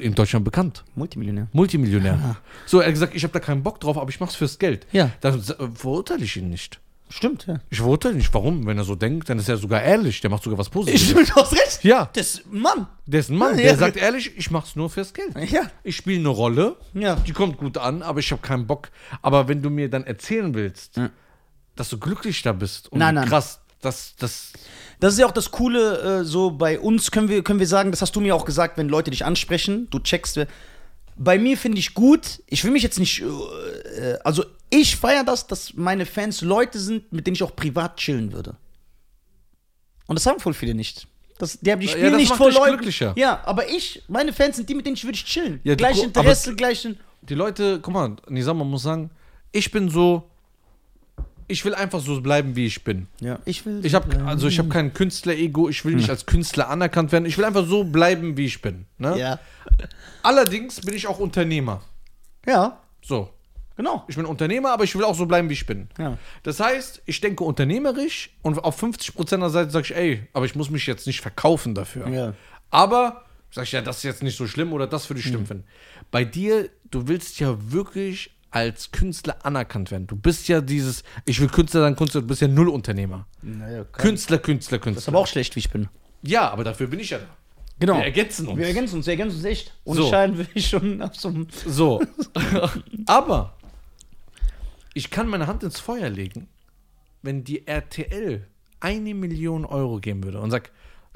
in Deutschland bekannt. Multimillionär. Multimillionär. So, er hat gesagt, ich habe da keinen Bock drauf, aber ich mach's fürs Geld. Ja. Dann verurteile ich ihn nicht. Stimmt, ja. Ich verurteile ihn nicht. Warum? Wenn er so denkt, dann ist er sogar ehrlich. Der macht sogar was Ich Positives. bin aus recht. ja, Das ist ein Mann. der ist ein Mann. Ja. Der sagt ehrlich, ich mach's nur fürs Geld. Ja. Ich spiele eine Rolle, Ja. die kommt gut an, aber ich habe keinen Bock. Aber wenn du mir dann erzählen willst, Ja. dass du glücklich da bist und Nein, nein. krass Das, das, Das ist ja auch das Coole, äh, so bei uns können wir, können wir sagen, das hast du mir auch gesagt, wenn Leute dich ansprechen, du checkst. wer- Bei mir finde ich gut, ich will mich jetzt nicht, äh, also ich feiere das, dass meine Fans Leute sind, mit denen ich auch privat chillen würde. Und das haben voll viele nicht. Das, die, haben- die Ja, spielen das nicht vor Leuten. Ja, aber ich, meine Fans sind die, mit denen ich würde ich chillen. Ja, gleiche Interesse, gleichen. die Leute, guck mal, Nisa, man muss sagen, ich bin so, ich will einfach so bleiben, wie ich bin. Ja, ich will. Ich habe also ich habe kein Künstler-Ego, ich will nicht als Künstler anerkannt werden. Ich will einfach so bleiben, wie ich bin. Ne? Ja. Allerdings bin ich auch Unternehmer. Ja, So, genau. ich bin Unternehmer, aber ich will auch so bleiben, wie ich bin. Ja. Das heißt, ich denke unternehmerisch und auf 50% der Seite sage ich, ey, aber ich muss mich jetzt nicht verkaufen dafür. Ja. Aber sag ich ja, das ist jetzt nicht so schlimm oder das würde ich schlimm finden. Bei dir, du willst ja wirklich als Künstler anerkannt werden. Du bist ja dieses, ich will Künstler sein, Künstler, du bist ja null Unternehmer. Naja, Künstler, Künstler, Das ist Künstler. aber auch schlecht, wie ich bin. Ja, aber dafür bin ich ja da. Genau. Wir ergänzen uns. Wir ergänzen uns, wir ergänzen uns echt. Und So. scheinen will ich schon auf so. So. aber ich kann meine Hand ins Feuer legen, wenn die RTL eine Million Euro geben würde und sagt,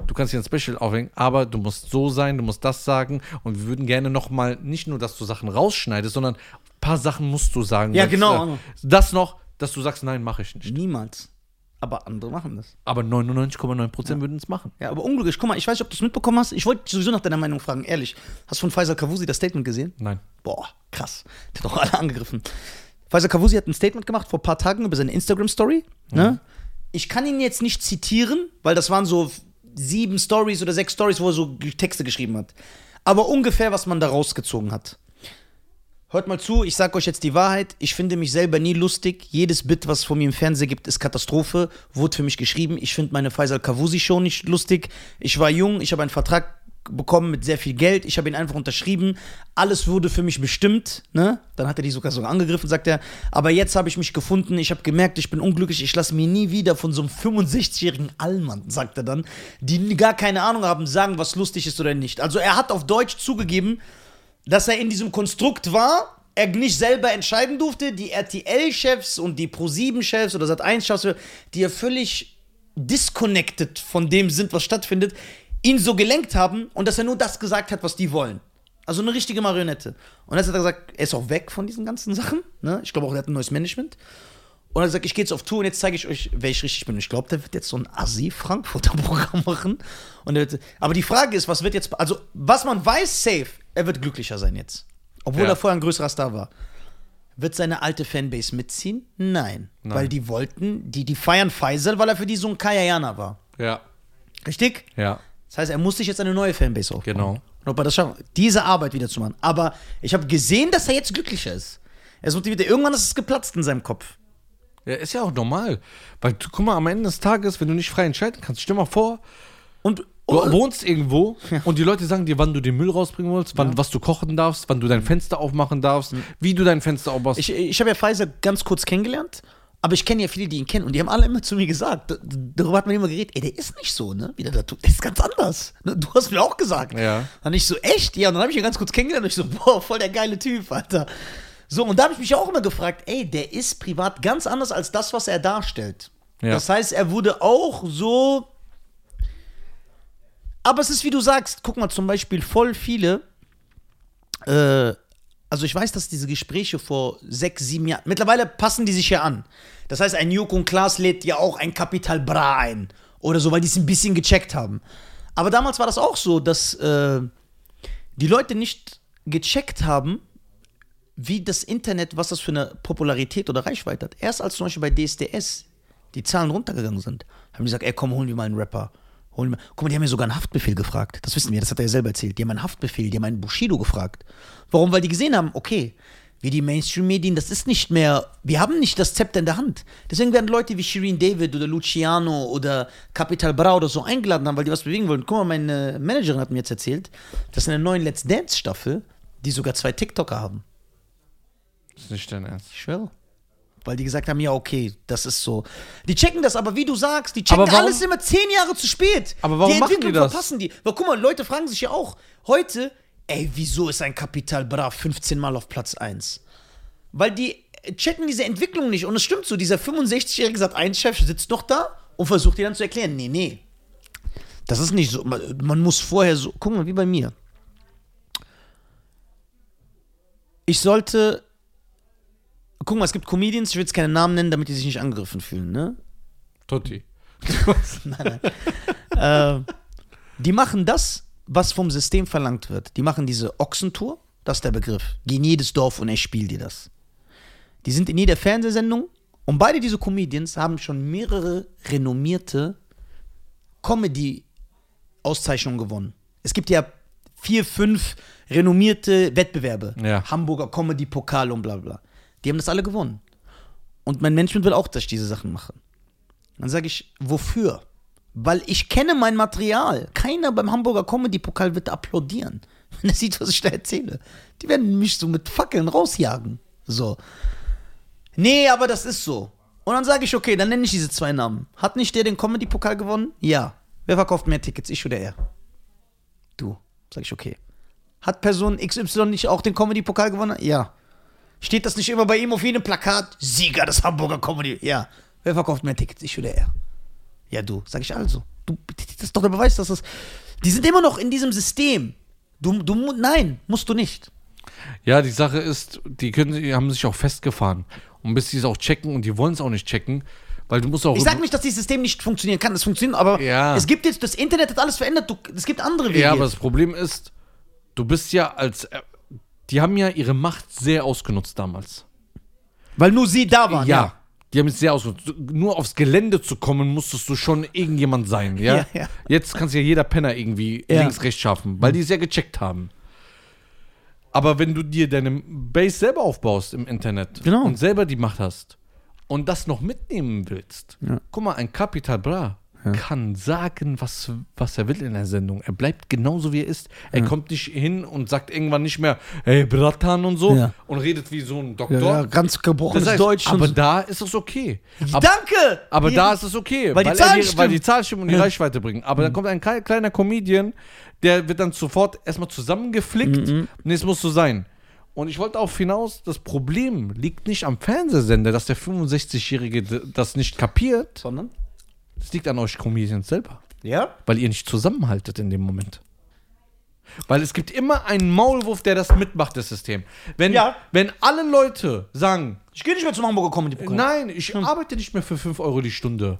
du kannst hier ein Special aufhängen, aber du musst so sein, du musst das sagen und wir würden gerne noch mal nicht nur, dass du Sachen rausschneidest, sondern ein paar Sachen musst du sagen. Ja, genau. äh, Das noch, dass du sagst, nein, mache ich nicht. Niemals. Aber andere machen das. Aber 99,9% würden es machen. Ja, aber unglücklich. Guck mal, ich weiß nicht, ob du es mitbekommen hast. Ich wollte sowieso nach deiner Meinung fragen, ehrlich. Hast du von Faisal Kavusi das Statement gesehen? Nein. Boah, krass. Der hat doch alle angegriffen. Faisal Kavusi hat ein Statement gemacht vor ein paar Tagen über seine Instagram-Story. Ne? Ich kann ihn jetzt nicht zitieren, weil das waren so sieben Stories oder sechs Stories, wo er so Texte geschrieben hat. Aber ungefähr, was man da rausgezogen hat. Hört mal zu, ich sag euch jetzt die Wahrheit. Ich finde mich selber nie lustig. Jedes Bit, was von mir im Fernsehen gibt, ist Katastrophe. Wurde für mich geschrieben. Ich finde meine Faisal Kavusi Show nicht lustig. Ich war jung, ich habe einen Vertrag bekommen mit sehr viel Geld. Ich habe ihn einfach unterschrieben. Alles wurde für mich bestimmt. Ne? Dann hat er die sogar sogar angegriffen, sagt er. Aber jetzt habe ich mich gefunden. Ich habe gemerkt, ich bin unglücklich. Ich lasse mir nie wieder von so einem 65-jährigen Allmann, sagt er dann, die gar keine Ahnung haben, sagen, was lustig ist oder nicht. Also er hat auf Deutsch zugegeben, dass er in diesem Konstrukt war, er nicht selber entscheiden durfte, die RTL-Chefs und die Pro7-Chefs oder Sat1-Chefs, die ja völlig disconnected von dem sind, was stattfindet, ihn so gelenkt haben und dass er nur das gesagt hat, was die wollen. Also eine richtige Marionette. Und jetzt hat er gesagt, er ist auch weg von diesen ganzen Sachen. Ne? Ich glaube auch, er hat ein neues Management. Und er hat gesagt, ich gehe jetzt auf Tour und jetzt zeige ich euch, wer ich richtig bin. Und ich glaube, der wird jetzt so ein Assi-Frankfurter-Programm machen. Und wird, aber die Frage ist, was wird jetzt, also was man weiß, safe, er wird glücklicher sein jetzt. Obwohl Ja. er vorher ein größerer Star war. Wird seine alte Fanbase mitziehen? Nein. Nein. Weil die wollten, die, die feiern Faisal, weil er für die so ein Kayayana war. Ja. Richtig? Ja. Das heißt, er muss sich jetzt eine neue Fanbase aufbauen. Genau. Und ob er das schafft, diese Arbeit wieder zu machen. Aber ich habe gesehen, dass er jetzt glücklicher ist. Er ist motiviert. Irgendwann ist es geplatzt in seinem Kopf. Ja, ist ja auch normal. Weil, du, guck mal, am Ende des Tages, wenn du nicht frei entscheiden kannst, stell mal vor, Und du oh, wohnst irgendwo und die Leute sagen dir, wann du den Müll rausbringen willst, wann, was du kochen darfst, wann du dein Fenster aufmachen darfst, wie du dein Fenster aufmachst. ich, ich habe ja Pfizer ganz kurz kennengelernt. Aber ich kenne ja viele, die ihn kennen. Und die haben alle immer zu mir gesagt, darüber hat man immer geredet, ey, der ist nicht so, ne? Wie der da tut. Der ist ganz anders. Ne? Du hast mir auch gesagt. Ja. Dann ich so, echt? Ja, und dann habe ich ihn ganz kurz kennengelernt und ich so, boah, voll der geile Typ, Alter. So, und da habe ich mich auch immer gefragt, ey, der ist privat ganz anders als das, was er darstellt. Ja. Das heißt, er wurde auch so. Aber es ist wie du sagst, guck mal, zum Beispiel voll viele. Äh, also ich weiß, dass diese Gespräche vor sechs, sieben Jahren. Mittlerweile passen die sich ja an. Das heißt, ein Joko und Klaas lädt ja auch ein Kapital Bra ein. Oder so, weil die es ein bisschen gecheckt haben. Aber damals war das auch so, dass äh, die Leute nicht gecheckt haben, wie das Internet, was das für eine Popularität oder Reichweite hat. Erst als zum Beispiel bei DSDS die Zahlen runtergegangen sind, haben die gesagt, ey, komm, holen wir mal einen Rapper. Holen wir. Guck mal, die haben ja sogar einen Haftbefehl gefragt. Das wissen wir, das hat er ja selber erzählt. Die haben einen Haftbefehl, die haben einen Bushido gefragt. Warum? Weil die gesehen haben, okay, wie die Mainstream-Medien, das ist nicht mehr, wir haben nicht das Zepter in der Hand. Deswegen werden Leute wie Shirin David oder Luciano oder Capital Bra oder so eingeladen haben, weil die was bewegen wollen. Guck mal, meine Managerin hat mir jetzt erzählt, dass in der neuen Let's Dance-Staffel die sogar zwei TikToker haben. Das ist nicht dein Ernst. Ich schwöre. Weil die gesagt haben, ja, okay, das ist so. Die checken das, aber wie du sagst, die checken Aber warum- alles immer zehn Jahre zu spät. Aber warum die machen Entwicklung die das? verpassen die. Weil guck mal, Leute fragen sich ja auch, heute, ey, wieso ist ein Kapital Bra 15 Mal auf Platz 1? Weil die checken diese Entwicklung nicht. Und es stimmt so, dieser 65-jährige Sat1-Chef sitzt noch da und versucht dir dann zu erklären, nee, nee. Das ist nicht so. Man, man muss vorher so. Guck mal, wie bei mir. Ich sollte. Guck mal, es gibt Comedians, ich will jetzt keine Namen nennen, damit die sich nicht angegriffen fühlen, ne? Totti. äh, die machen das, was vom System verlangt wird. Die machen diese Ochsentour, das ist der Begriff. Geh in jedes Dorf und er spielt dir das. Die sind in jeder Fernsehsendung und beide diese Comedians haben schon mehrere renommierte Comedy-Auszeichnungen gewonnen. Es gibt ja vier, fünf renommierte Wettbewerbe. Ja. Hamburger Comedy-Pokal und bla bla. Die haben das alle gewonnen. Und mein Management will auch, dass ich diese Sachen mache. Dann sage ich, wofür? Weil ich kenne mein Material. Keiner beim Hamburger Comedy-Pokal wird applaudieren, wenn er sieht, was ich da erzähle. Die werden mich so mit Fackeln rausjagen. So. Nee, aber das ist so. Und dann sage ich, okay, dann nenne ich diese zwei Namen. Hat nicht der den Comedy-Pokal gewonnen? Ja. Wer verkauft mehr Tickets, ich oder er? Du. Sag ich, okay. Hat Person XY nicht auch den Comedy-Pokal gewonnen? Ja. Steht das nicht immer bei ihm auf jedem Plakat? Sieger des Hamburger Comedy. Ja. Wer verkauft mehr Tickets, ich oder er? Ja, du. Sag ich also. Du, das ist doch der Beweis, dass das. Die sind immer noch in diesem System. Du, du, nein, musst du nicht. Ja, die Sache ist, die können, die haben sich auch festgefahren. Und bis die es auch checken und die wollen es auch nicht checken, weil du musst auch. Ich sag nicht, dass dieses System nicht funktionieren kann. Es funktioniert, aber Ja. es gibt jetzt, das Internet hat alles verändert. Du, es gibt andere Wege. Ja, aber das Problem ist, du bist ja als. Die haben ja ihre Macht sehr ausgenutzt damals. Weil nur sie da waren. ja. Die haben es sehr ausgenutzt. Nur aufs Gelände zu kommen, musstest du schon irgendjemand sein, ja? Ja, ja. Jetzt kannst ja jeder Penner irgendwie Ja. links, rechts schaffen, weil die es ja gecheckt haben. Aber wenn du dir deine Base selber aufbaust im Internet Genau. und selber die Macht hast und das noch mitnehmen willst, Ja. guck mal, ein Capital Bra kann sagen, was, was er will in der Sendung. Er bleibt genauso wie er ist. Er kommt nicht hin und sagt irgendwann nicht mehr, hey Bratan und so Ja. und redet wie so ein Doktor. Ja, ja, ganz gebrochenes Das heißt, Deutsch. aber und so. da ist es okay. Aber, Danke! aber da ist es okay. Weil die er Zahlen weil stimmen. die Zahlen stimmen und die Ja. Mhm. Reichweite bringen. Aber dann kommt ein kle- kleiner Comedian, der wird dann sofort erstmal zusammengeflickt. Mhm. Nee, es muss so sein. Und ich wollte darauf hinaus, das Problem liegt nicht am Fernsehsender, dass der 65-Jährige d- das nicht kapiert. Sondern? Das liegt an euch Comedians selber. Ja? Weil ihr nicht zusammenhaltet in dem Moment. Weil es gibt immer einen Maulwurf, der das mitmacht, das System. Wenn, Ja. wenn alle Leute sagen, Ich gehe nicht mehr zum Hamburger Comedy Pokal. Nein, ich arbeite nicht mehr für 5 Euro die Stunde.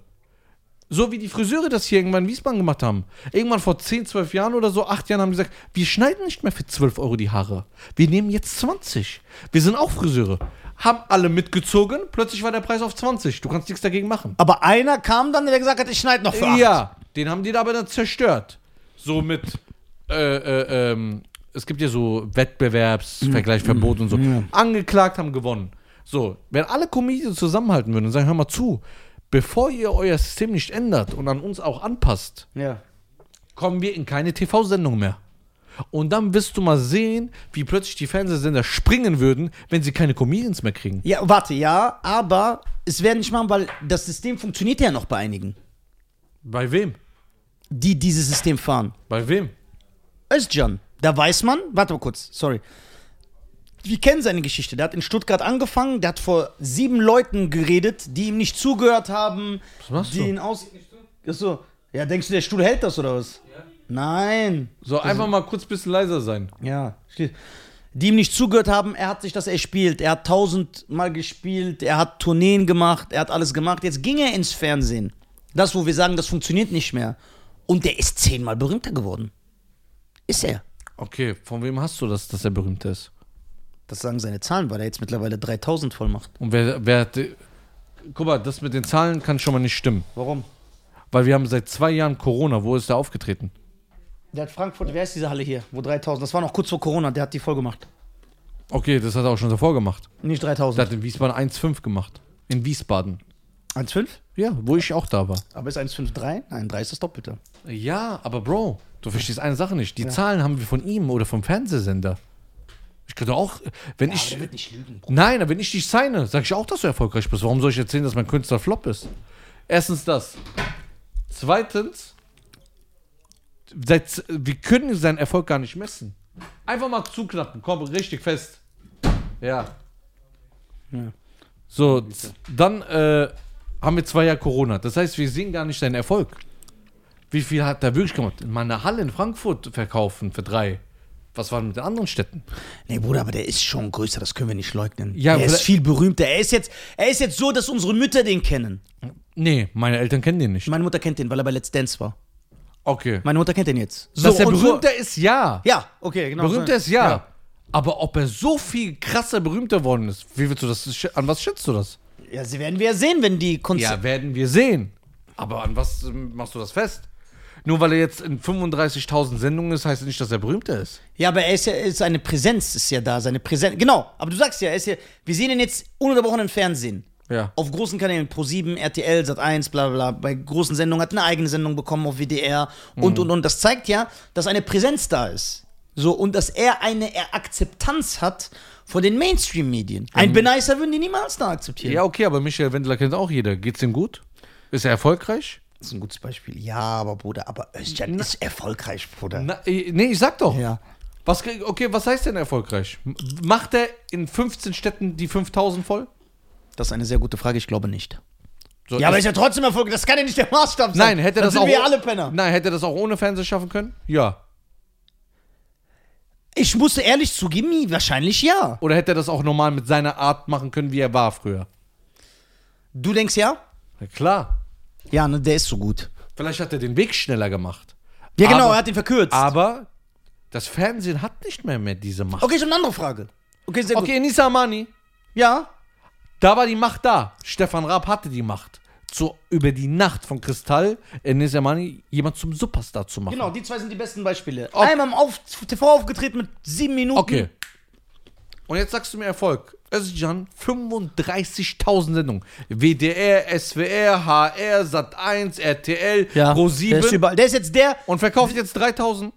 So wie die Friseure das hier irgendwann in Wiesbaden gemacht haben. Irgendwann vor 10, 12 Jahren oder so, 8 Jahren haben die gesagt, wir schneiden nicht mehr für 12 Euro die Haare. Wir nehmen jetzt 20. Wir sind auch Friseure. Haben alle mitgezogen, plötzlich war der Preis auf 20. Du kannst nichts dagegen machen. Aber einer kam dann, der gesagt hat, ich schneide noch für acht. Ja, den haben die da aber dann zerstört. So mit, äh, äh, ähm, es gibt ja so Wettbewerbsvergleichverbot und so. Angeklagt haben gewonnen. So, wenn alle Comedians zusammenhalten würden und sagen, hör mal zu, bevor ihr euer System nicht ändert und an uns auch anpasst, Ja. kommen wir in keine TV-Sendung mehr. Und dann wirst du mal sehen, wie plötzlich die Fernsehsender springen würden, wenn sie keine Comedians mehr kriegen. Ja, warte, ja, aber es werden nicht machen, weil das System funktioniert ja noch bei einigen, Bei wem? die dieses System fahren. Bei wem? Özcan, da weiß man, warte mal kurz, sorry. Wir kennen seine Geschichte. Der hat in Stuttgart angefangen, der hat vor sieben Leuten geredet, die ihm nicht zugehört haben. Was machst die du? ihn aus. Achso. Ja, denkst du, der Stuhl hält das oder was? Nein. So, einfach mal kurz ein bisschen leiser sein. Ja. Die ihm nicht zugehört haben, er hat sich das erspielt. Er hat tausendmal gespielt, er hat Tourneen gemacht, er hat alles gemacht. Jetzt ging er ins Fernsehen. Das, wo wir sagen, das funktioniert nicht mehr. Und der ist zehnmal berühmter geworden. Ist er. Okay, von wem hast du das, dass er berühmt ist? Das sagen seine Zahlen, weil er jetzt mittlerweile 3000 voll macht. Und wer, wer hat. Guck mal, das mit den Zahlen kann schon mal nicht stimmen. Warum? Weil wir haben seit zwei Jahren Corona. Wo ist der aufgetreten? Der hat Frankfurt, wer ist diese Halle hier? Wo 3000? Das war noch kurz vor Corona, der hat die voll gemacht. Okay, das hat er auch schon davor gemacht. Nicht Der 3000. hat in Wiesbaden 1,5 gemacht. In Wiesbaden. 1,5? Ja, wo ich auch da war. Aber ist 1,53? Nein, 3 ist das Doppelte. Ja, aber Bro, du verstehst eine Sache nicht. Die Zahlen haben wir von ihm oder vom Fernsehsender. Ich könnte auch, wenn ich. wird nicht lügen. Nein, aber wenn ich dich signe, sag ich auch, dass du erfolgreich bist. Warum soll ich erzählen, dass mein Künstler Flop ist? Erstens das. Zweitens, wir können seinen Erfolg gar nicht messen. Einfach mal zuknappen, komm, richtig fest. Ja. Ja. So, dann äh, haben wir zwei Jahre Corona. Das heißt, wir sehen gar nicht seinen Erfolg. Wie viel hat er wirklich gemacht? Mal eine Halle in Frankfurt verkaufen für drei. Was war denn mit den anderen Städten? Nee, Bruder, aber der ist schon größer, das können wir nicht leugnen. Ja, er ist viel berühmter. Er ist, jetzt, er ist jetzt so, dass unsere Mütter den kennen. Nee, meine Eltern kennen den nicht. Meine Mutter kennt den, weil er bei Let's Dance war. Okay. Meine Mutter kennt den jetzt. Dass er und so- berühmter ist, ja. Ja, okay, genau. Berühmter ist, ja. Aber ob er so viel krasser berühmter worden ist, wie willst du das, an was schätzt du das? Ja, sie werden wir ja sehen, wenn die Konzerte. Ja, werden wir sehen. Aber an was ähm, machst du das fest? Nur weil er jetzt in 35.000 Sendungen ist, heißt das nicht, dass er berühmter ist. Ja, aber er ist ja, ist seine Präsenz ist ja da, seine Präsenz. Genau, aber du sagst ja, er ist ja, wir sehen ihn jetzt ununterbrochen im Fernsehen. Ja. Auf großen Kanälen, Pro7, RTL, Sat1, bla bla, bla. Bei großen Sendungen hat eine eigene Sendung bekommen auf WDR und und und. Das zeigt ja, dass eine Präsenz da ist. So, und dass er eine Akzeptanz hat vor den Mainstream-Medien. Ein Benicer würden die niemals da akzeptieren. Ja, okay, aber Michael Wendler kennt auch jeder. Geht's ihm gut? Ist er erfolgreich? Das ist ein gutes Beispiel. Ja, aber Bruder, aber Özcan ist erfolgreich, Bruder. Na, äh, nee, ich sag doch. Ja. Was, okay, was heißt denn erfolgreich? Macht er in 15 Städten die 5000 voll? Das ist eine sehr gute Frage, ich glaube nicht. So, Ja, aber ist- ja trotzdem erfolgreich. Das kann ja nicht der Maßstab sein. Nein, hätte Dann das sind auch. wir alle Penner. Nein, hätte er das auch ohne Fernsehen schaffen können? Ja. Ich musste ehrlich zugeben, wahrscheinlich ja. Oder hätte er das auch normal mit seiner Art machen können, wie er war früher? Du denkst ja? Ja, klar. Ja, ne, der ist so gut. Vielleicht hat er den Weg schneller gemacht. Ja, genau, Aber- er hat ihn verkürzt. Aber das Fernsehen hat nicht mehr, mehr diese Macht. okay, ich habe eine andere Frage. Okay, sehr gut. Okay, Nisa Amani, Ja, da war die Macht da. Stefan Raab hatte die Macht. So über die Nacht von Kristall, äh, Nisa Amani, jemand zum Superstar zu machen. genau, die zwei sind die besten Beispiele. Okay. Einmal im Auf TV aufgetreten mit sieben Minuten. Okay. Und jetzt sagst du mir Erfolg. Özcan, 35.000 Sendungen. WDR, SWR, HR, Sat1, RTL, Ja, der ist Pro7 überall. Der ist jetzt der. und verkauft jetzt 3.000.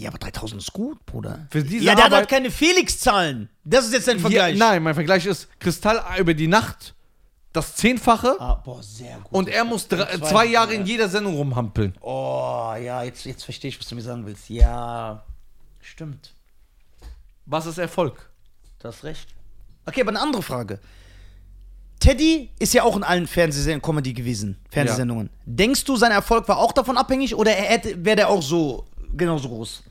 Ja, aber 3000 ist gut, Bruder. Für diese ja, der hat Arbeit- halt keine Felix-Zahlen. Das ist jetzt dein Ja, Vergleich. nein, mein Vergleich ist Kristall über die Nacht das Zehnfache Ah, boah, sehr gut. und er muss drei, Zwei- zwei Jahre in jeder Sendung rumhampeln. Oh, ja, jetzt, jetzt verstehe ich, was du mir sagen willst. Ja, stimmt. Was ist Erfolg? Du hast recht. Okay, aber eine andere Frage. Teddy ist ja auch in allen Fernsehsendungen Comedy gewesen, Fernsehsendungen. Denkst du, sein Erfolg war auch davon abhängig oder er wäre der auch so genauso groß?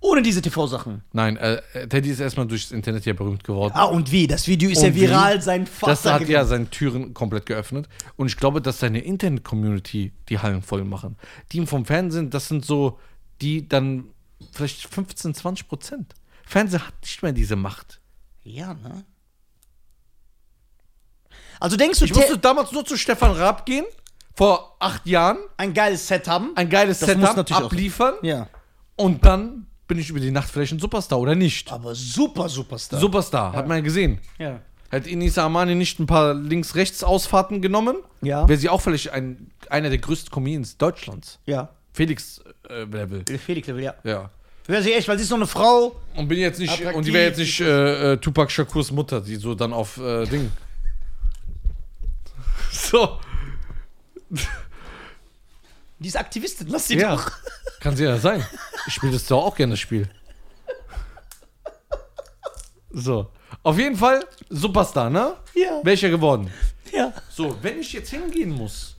Ohne diese TV-Sachen. Nein, äh, Teddy ist erstmal durchs Internet ja berühmt geworden. Ah, und wie? Das Video ist Und ja wie? viral, sein Vater. Das hat ja seine Türen komplett geöffnet. Und ich glaube, dass seine Internet-Community die Hallen voll machen. Die vom Fernsehen, das sind so, die dann vielleicht 15, 20 Prozent. Fernsehen hat nicht mehr diese Macht. Ja, ne? Also denkst du, Ich musste Te- damals nur zu Stefan Raab gehen, vor acht Jahren, ein geiles Set haben? ein geiles Das natürlich auch- abliefern Ja. Und dann bin ich über die Nacht vielleicht ein Superstar oder nicht. Aber super Superstar. Superstar, hat man ja gesehen. Ja. Hätte Inisa Amani nicht ein paar Links-Rechts-Ausfahrten genommen, Ja. wäre sie auch vielleicht ein, einer der größten Comedians Deutschlands. Ja. Felix äh, Level. Felix Level, ja. Ja. Wäre sie echt, weil sie ist so eine Frau. Und bin jetzt nicht, Attraktiv. und die wäre jetzt nicht äh, äh, Tupac Shakurs Mutter, die so dann auf äh, Ding. so. Die ist Aktivistin, lass sie Ja. doch. Kann sie ja sein. Ich spiele das doch auch gerne, das Spiel. So. Auf jeden Fall Superstar, ne? Ja. Welcher geworden? Ja. So, wenn ich jetzt hingehen muss,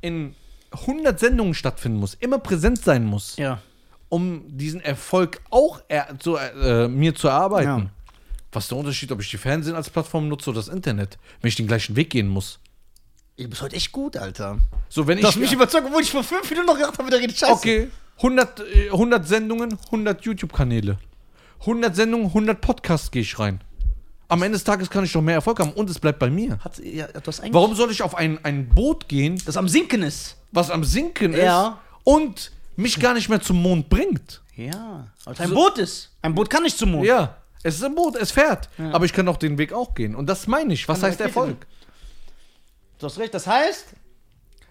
in 100 Sendungen stattfinden muss, immer präsent sein muss, Ja. um diesen Erfolg auch er, zu, äh, mir zu erarbeiten. Ja. Was ist der Unterschied, ob ich die Fernsehen als Plattform nutze oder das Internet, wenn ich den gleichen Weg gehen muss? Du bist heute echt gut, Alter. So, wenn Du hast ich. mich überzeugt, obwohl ich vor fünf Minuten noch gedacht habe, der redet scheiße. okay, 100, äh, 100 Sendungen, 100 YouTube-Kanäle. 100 Sendungen, 100 Podcasts gehe ich rein. Am Ende des Tages kann ich doch mehr Erfolg haben und es bleibt bei mir. Hat, ja, du hast eigentlich. Warum soll ich auf ein, ein Boot gehen, Das am Sinken ist. was am Sinken Ja. ist und mich gar nicht mehr zum Mond bringt? Ja. Weil ein Boot ist. Ein Boot kann nicht zum Mond. Ja, es ist ein Boot, es fährt. Aber ich kann auch den Weg auch gehen. Und das meine ich. Was heißt Erfolg? Du hast recht. Das heißt,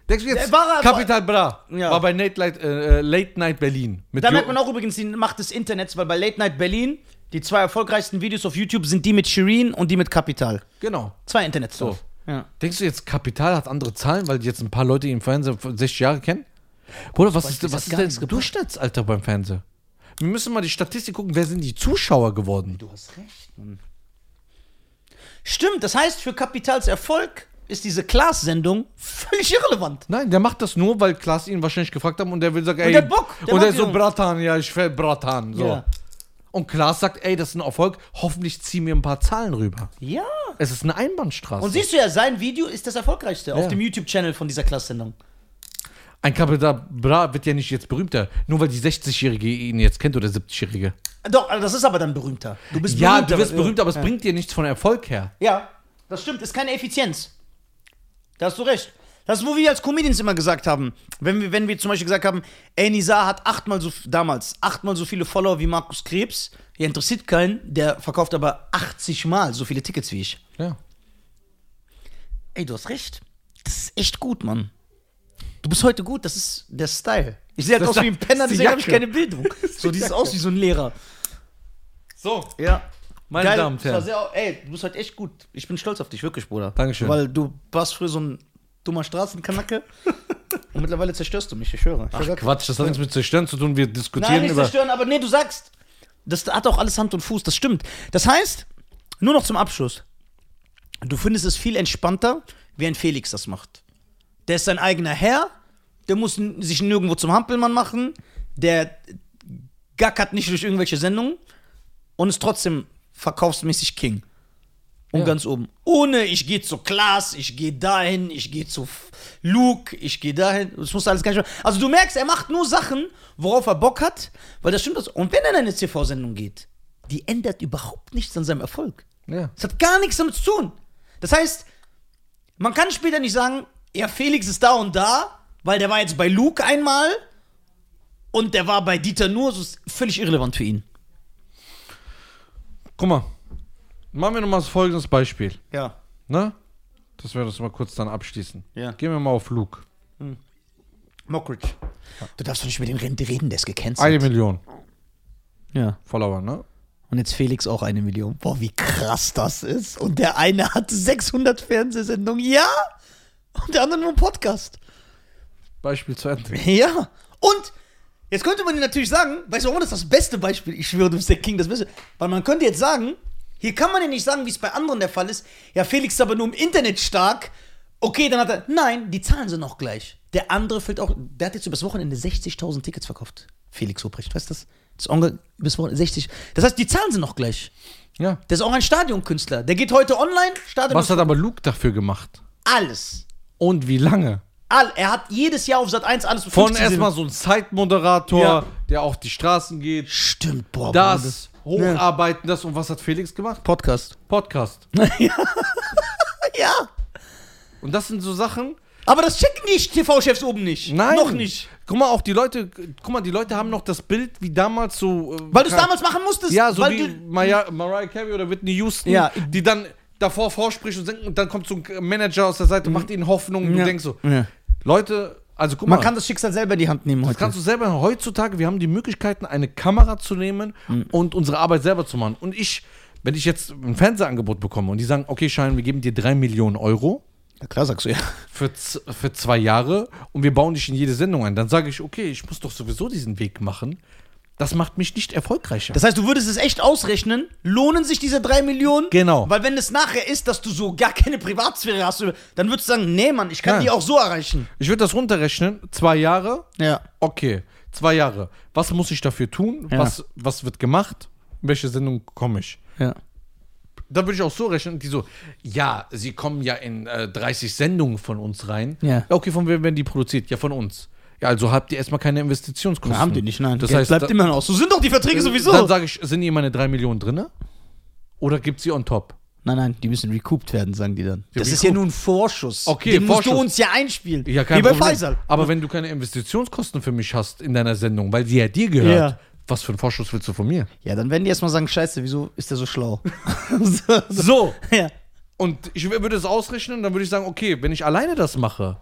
Denkst du jetzt, war- Capital Bra Ja. war bei Late Night, äh, Late Night Berlin. Da merkt man auch übrigens die Macht des Internets, weil bei Late Night Berlin die zwei erfolgreichsten Videos auf YouTube sind die mit Shirin und die mit Kapital. Genau. Zwei Internetstores. Ja. Denkst du jetzt, Kapital hat andere Zahlen, weil jetzt ein paar Leute im Fernsehen 60 Jahre kennen? Bruder, was ist, was ist denn das. Durchschnittsalter beim Fernsehen? Wir müssen mal die Statistik gucken, wer sind die Zuschauer geworden? Du hast recht, Mann. Stimmt, das heißt, für Kapitals Erfolg ist diese Klaas-Sendung völlig irrelevant. Nein, der macht das nur, weil Klaas ihn wahrscheinlich gefragt hat und der will sagen, ey. der hat Bock, der und der so, Bratan, ja, ich will Bratan. So. Ja. Und Klaas sagt, ey, das ist ein Erfolg, hoffentlich zieh mir ein paar Zahlen rüber. Ja. Es ist eine Einbahnstraße. Und siehst du ja, sein Video ist das erfolgreichste auf Ja. dem YouTube-Channel von dieser Klaas-Sendung. ein Kapital Bra wird ja nicht jetzt berühmter, nur weil die 60-Jährige ihn jetzt kennt oder 70-Jährige. Doch, also das ist aber dann berühmter. Du bist Ja, berühmter, du wirst aber- berühmt, aber es ja. bringt dir nichts von Erfolg her. Ja, das stimmt. Ist keine Effizienz. Da hast du recht. Das ist, wo wir als Comedians immer gesagt haben, wenn wir, wenn wir zum Beispiel gesagt haben, ey, Nizar hat achtmal so, damals, achtmal so viele Follower wie Markus Krebs, ja, interessiert keinen, der verkauft aber 80 Mal so viele Tickets wie ich. Ja. Ey, du hast recht. Das ist echt gut, Mann. Du bist heute gut, das ist der Style. Ich sehe halt Das aus wie ein ist die Penner, deswegen habe ich keine Bildung. So, dieses aus wie so ein Lehrer. So, Ja. Meine Geil, Damen und Herren. sehr, ey, du bist heute echt gut. Ich bin stolz auf dich, wirklich, Bruder. Dankeschön. Weil du warst früher so ein dummer Straßenkanacke und mittlerweile zerstörst du mich, ich höre. Ich Ach höre Quatsch, das hat nichts mit Zerstören zu tun. Wir diskutieren Nein, nicht über. zerstören, aber nee, du sagst, das hat auch alles Hand und Fuß, das stimmt. Das heißt, nur noch zum Abschluss. Du findest es viel entspannter, wie ein Felix das macht. Der ist sein eigener Herr, der muss sich nirgendwo zum Hampelmann machen, der gackert nicht durch irgendwelche Sendungen und ist trotzdem verkaufsmäßig King. Und Ja. ganz oben. Ohne, ich gehe zu Klaas, ich gehe dahin, ich gehe zu Luke, ich gehe dahin. Das muss alles gar nicht. Also du merkst, er macht nur Sachen, worauf er Bock hat, weil das stimmt. Das. Und wenn er in eine TV-Sendung geht, die ändert überhaupt nichts an seinem Erfolg. Ja. Das hat gar nichts damit zu tun. Das heißt, man kann später nicht sagen, ja, Felix ist da und da, weil der war jetzt bei Luke einmal und der war bei Dieter nur, das ist völlig irrelevant für ihn. Guck mal. Machen wir nochmal folgendes Beispiel. Ja. Ne? Dass wir das mal kurz dann abschließen. Ja. Gehen wir mal auf Luke. Mockridge. Du darfst doch nicht mit dem reden, der ist Eine gecancelt. Million Ja. Follower, ne? Und jetzt Felix auch eine Million. Boah, wie krass das ist. Und der eine hat 600 Fernsehsendungen. Ja. Und der andere nur einen Podcast. Beispiel zu Ende. Ja. Und jetzt könnte man natürlich sagen, weißt du, warum das das beste Beispiel? Ich schwöre, du bist der King, das Beste. Weil man könnte jetzt sagen, hier kann man ja nicht sagen, wie es bei anderen der Fall ist. Ja, Felix ist aber nur im Internet stark. Okay, dann hat er. Nein, die Zahlen sind auch gleich. Der andere fällt auch. Der hat jetzt übers Wochenende 60.000 Tickets verkauft. Felix Hobrecht, weißt du das? Das Onkel bis Wochenende 60. Das heißt, die Zahlen sind noch gleich. Ja. Der ist auch ein Stadionkünstler. Der geht heute online, Stadion. Was hat aber Luke dafür gemacht? alles. Und wie lange? All, er hat jedes Jahr auf Sat 1 alles mit Von 15 erstmal so ein Zeitmoderator, Ja. der auf die Straßen geht, Stimmt, boah. das, hocharbeiten, das. Und was hat Felix gemacht? Podcast. Podcast. Ja. Und das sind so Sachen. Aber das checken die TV-Chefs oben nicht. Nein. Noch nicht. Guck mal, auch die Leute, guck mal, die Leute haben noch das Bild wie damals so. äh, Weil du es damals machen musstest. Ja, so wie Mariah Carey oder Whitney Houston, Ja. die dann davor vorspricht und, dann kommt so ein Manager aus der Seite und macht ihnen Hoffnung und du Ja. denkst so, Ja. Leute, also guck Man mal, kann das Schicksal selber in die Hand nehmen das heute. kannst du selber heutzutage, wir haben die Möglichkeiten, eine Kamera zu nehmen Mhm. und unsere Arbeit selber zu machen. Und ich, wenn ich jetzt ein Fernsehangebot bekomme und die sagen, okay, Schein, wir geben dir drei Millionen Euro ja, klar sagst du ja. für, für zwei Jahre und wir bauen dich in jede Sendung ein, dann sage ich, okay, ich muss doch sowieso diesen Weg machen. Das macht mich nicht erfolgreicher. Das heißt, du würdest es echt ausrechnen, lohnen sich diese drei Millionen? Genau. Weil wenn es nachher ist, dass du so gar keine Privatsphäre hast, dann würdest du sagen, nee, Mann, ich kann Nein. die auch so erreichen. ich würde das runterrechnen, zwei Jahre, Ja. okay, zwei Jahre. Was muss ich dafür tun? Ja. Was, was wird gemacht? In welche Sendung komme ich? Ja. Da würde ich auch so rechnen, die so, ja, sie kommen ja in äh, 30 Sendungen von uns rein. Ja. Okay, von wem werden die produziert? Ja, von uns. Ja, also habt ihr erstmal keine Investitionskosten. haben die nicht, nein. Das Geld heißt, bleibt da, immer noch. So sind doch die Verträge sowieso. dann sage ich, sind hier meine 3 Millionen drin? Oder gibt sie on top? nein, nein, die müssen recouped werden, sagen die dann. Das ist recouped. ja nur ein Vorschuss. Okay, Den musst du Vorschuss. uns ja einspielen. Ja, kein Wie bei Problem. Faisal. Aber wenn du keine Investitionskosten für mich hast in deiner Sendung, weil sie ja dir gehört, Ja. was für einen Vorschuss willst du von mir? Ja, dann werden die erstmal sagen, scheiße, wieso ist der so schlau? so, So. ja. Und ich würde es ausrechnen, dann würde ich sagen, okay, wenn ich alleine das mache,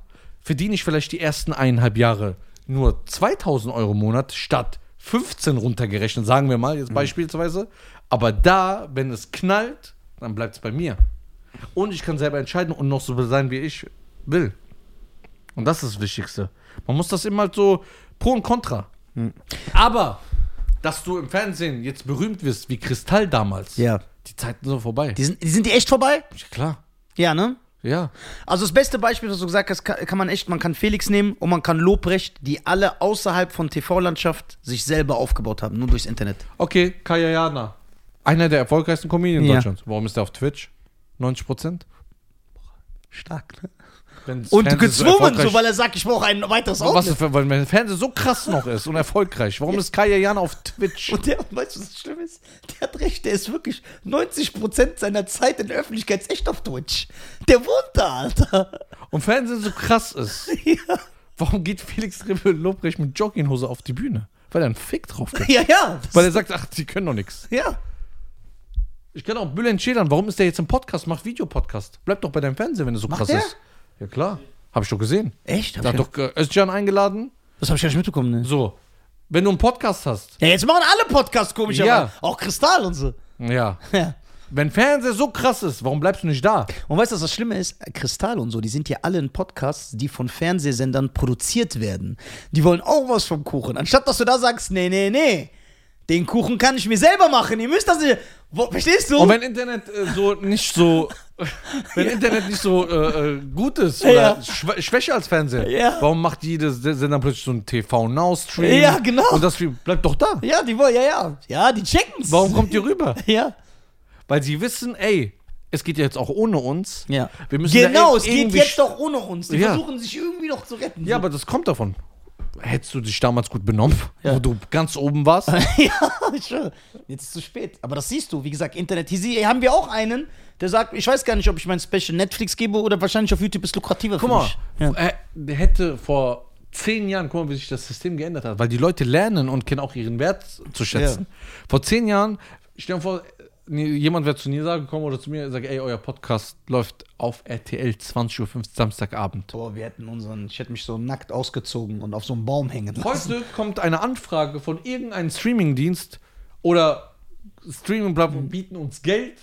verdiene ich vielleicht die ersten eineinhalb Jahre nur 2000 Euro im Monat statt 15 runtergerechnet, sagen wir mal jetzt beispielsweise. Aber da, wenn es knallt, dann bleibt es bei mir. Und ich kann selber entscheiden und noch so sein, wie ich will. Und das ist das Wichtigste. Man muss das immer halt so pro und contra. Aber, dass du im Fernsehen jetzt berühmt wirst, wie Kristall damals, Ja. Die Zeiten sind vorbei. Die sind, die sind die echt vorbei? ja, klar. Ja, ne? Ja. Also das beste Beispiel, was du gesagt hast, kann, kann man echt, man kann Felix nehmen und man kann Lobrecht, die alle außerhalb von TV-Landschaft sich selber aufgebaut haben, nur durchs Internet. Okay, Kaya Jana. Einer der erfolgreichsten Comedians Ja. Deutschlands. Warum ist der auf Twitch? 90 Prozent? Stark, ne? Wenn's Und Fernsehen gezwungen, erfolgreich- so, weil er sagt, ich brauche ein weiteres Was Outlet. für- weil mein Fernseher so krass noch ist und erfolgreich. Warum ist Kaya Jana auf Twitch? Und der, weißt du, was das schlimm ist? Der hat recht, der ist wirklich 90% seiner Zeit in der Öffentlichkeit ist echt auf Twitch. Der wohnt da, Alter. Und Fernsehen so krass ist. Ja, Warum geht Felix Ribbel Lobrecht mit Jogginghose auf die Bühne? Weil er einen Fick drauf gibt. ja. ja, Weil er sagt, ach, die können doch nichts. ja. Ich kann auch Bülent Schädern. Warum ist der jetzt im Podcast? Macht Videopodcast. Bleib doch bei deinem Fernsehen, wenn du so Macht krass der? ist. Ja, klar. Hab ich doch gesehen. Echt? Hab Da ich hat doch äh, Özcan eingeladen. das habe ich gar nicht mitbekommen, ne? So. Wenn du einen Podcast hast. Ja, jetzt machen alle Podcasts komischerweise. Ja. Auch Kristall und so. Ja. Ja. Wenn Fernseher so krass ist, warum bleibst du nicht da? Und weißt du, was das Schlimme ist? Kristall und so, die sind ja alle in Podcasts, die von Fernsehsendern produziert werden. Die wollen auch was vom Kuchen. Anstatt dass du da sagst, nee, nee, nee, den Kuchen kann ich mir selber machen. Ihr müsst das nicht. Wo, verstehst du? Und wenn Internet äh, so nicht so. wenn Internet nicht so äh, äh, gut ist oder Ja. schw schwächer als Fernseher, Ja. warum macht jede Sender plötzlich so einen TV Now Stream? Ja, genau. Und das bleibt doch da. ja, die wollen, ja, ja. Ja, die checken's. Warum kommt ihr rüber? Ja. Weil sie wissen, ey, es geht ja jetzt auch ohne uns. Ja. Wir müssen genau, ir- es geht jetzt doch ohne uns. Die Ja. versuchen sich irgendwie noch zu retten. Ja, aber das kommt davon. Hättest du dich damals gut benommen, Ja. wo du ganz oben warst? ja, ich schwöre. Jetzt ist es zu spät. Aber das siehst du, wie gesagt, Internet. Hier, haben wir auch einen, der sagt, ich weiß gar nicht, ob ich mein Special Netflix gebe oder wahrscheinlich auf YouTube ist lukrativer Guck mal. Ja. der hätte vor zehn Jahren, guck mal, wie sich das System geändert hat, weil die Leute lernen und kennen auch ihren Wert zu schätzen. Vor zehn Jahren, stell dir vor, jemand wäre zu Nisa gekommen oder zu mir und sagt, ey, euer Podcast läuft auf RTL 20.05 Uhr Samstagabend. Boah, wir hätten unseren, ich hätte mich so nackt ausgezogen und auf so einem Baum hängen lassen. Heute kommt eine Anfrage von irgendeinem Streamingdienst oder Streaming bieten uns Geld,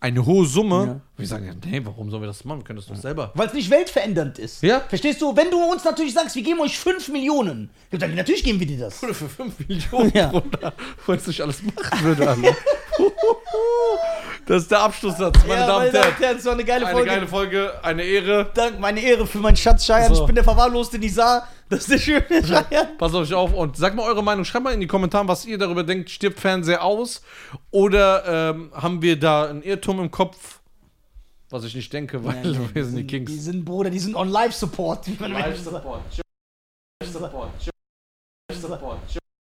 eine hohe Summe. Ja. Wir sagen, ja, nee, warum sollen wir das machen? Wir können das doch selber. Weil es nicht weltverändernd ist. Ja. Verstehst du? Wenn du uns natürlich sagst, wir geben euch 5 Millionen, dann natürlich geben wir dir das. Oder für 5 Millionen Ja. runter, wenn es nicht alles machen würde, Alter. Das ist der Abschlusssatz, meine Damen und Herren. das war eine geile Eine geile Folge, eine Ehre. Dank, meine Ehre für meinen Schatz Scheiern. So. Ich bin der verwahrloste Nisa. Das ist der schöne Scheiern. Passt auf euch auf und sagt mal eure Meinung. Schreibt mal in die Kommentare, was ihr darüber denkt. Stirbt Fernseher aus? Oder ähm, haben wir da einen Irrtum im Kopf? Was ich nicht denke, weil wir sind die Die Kings. sind, Bruder, die sind on Live-Support. wie man Live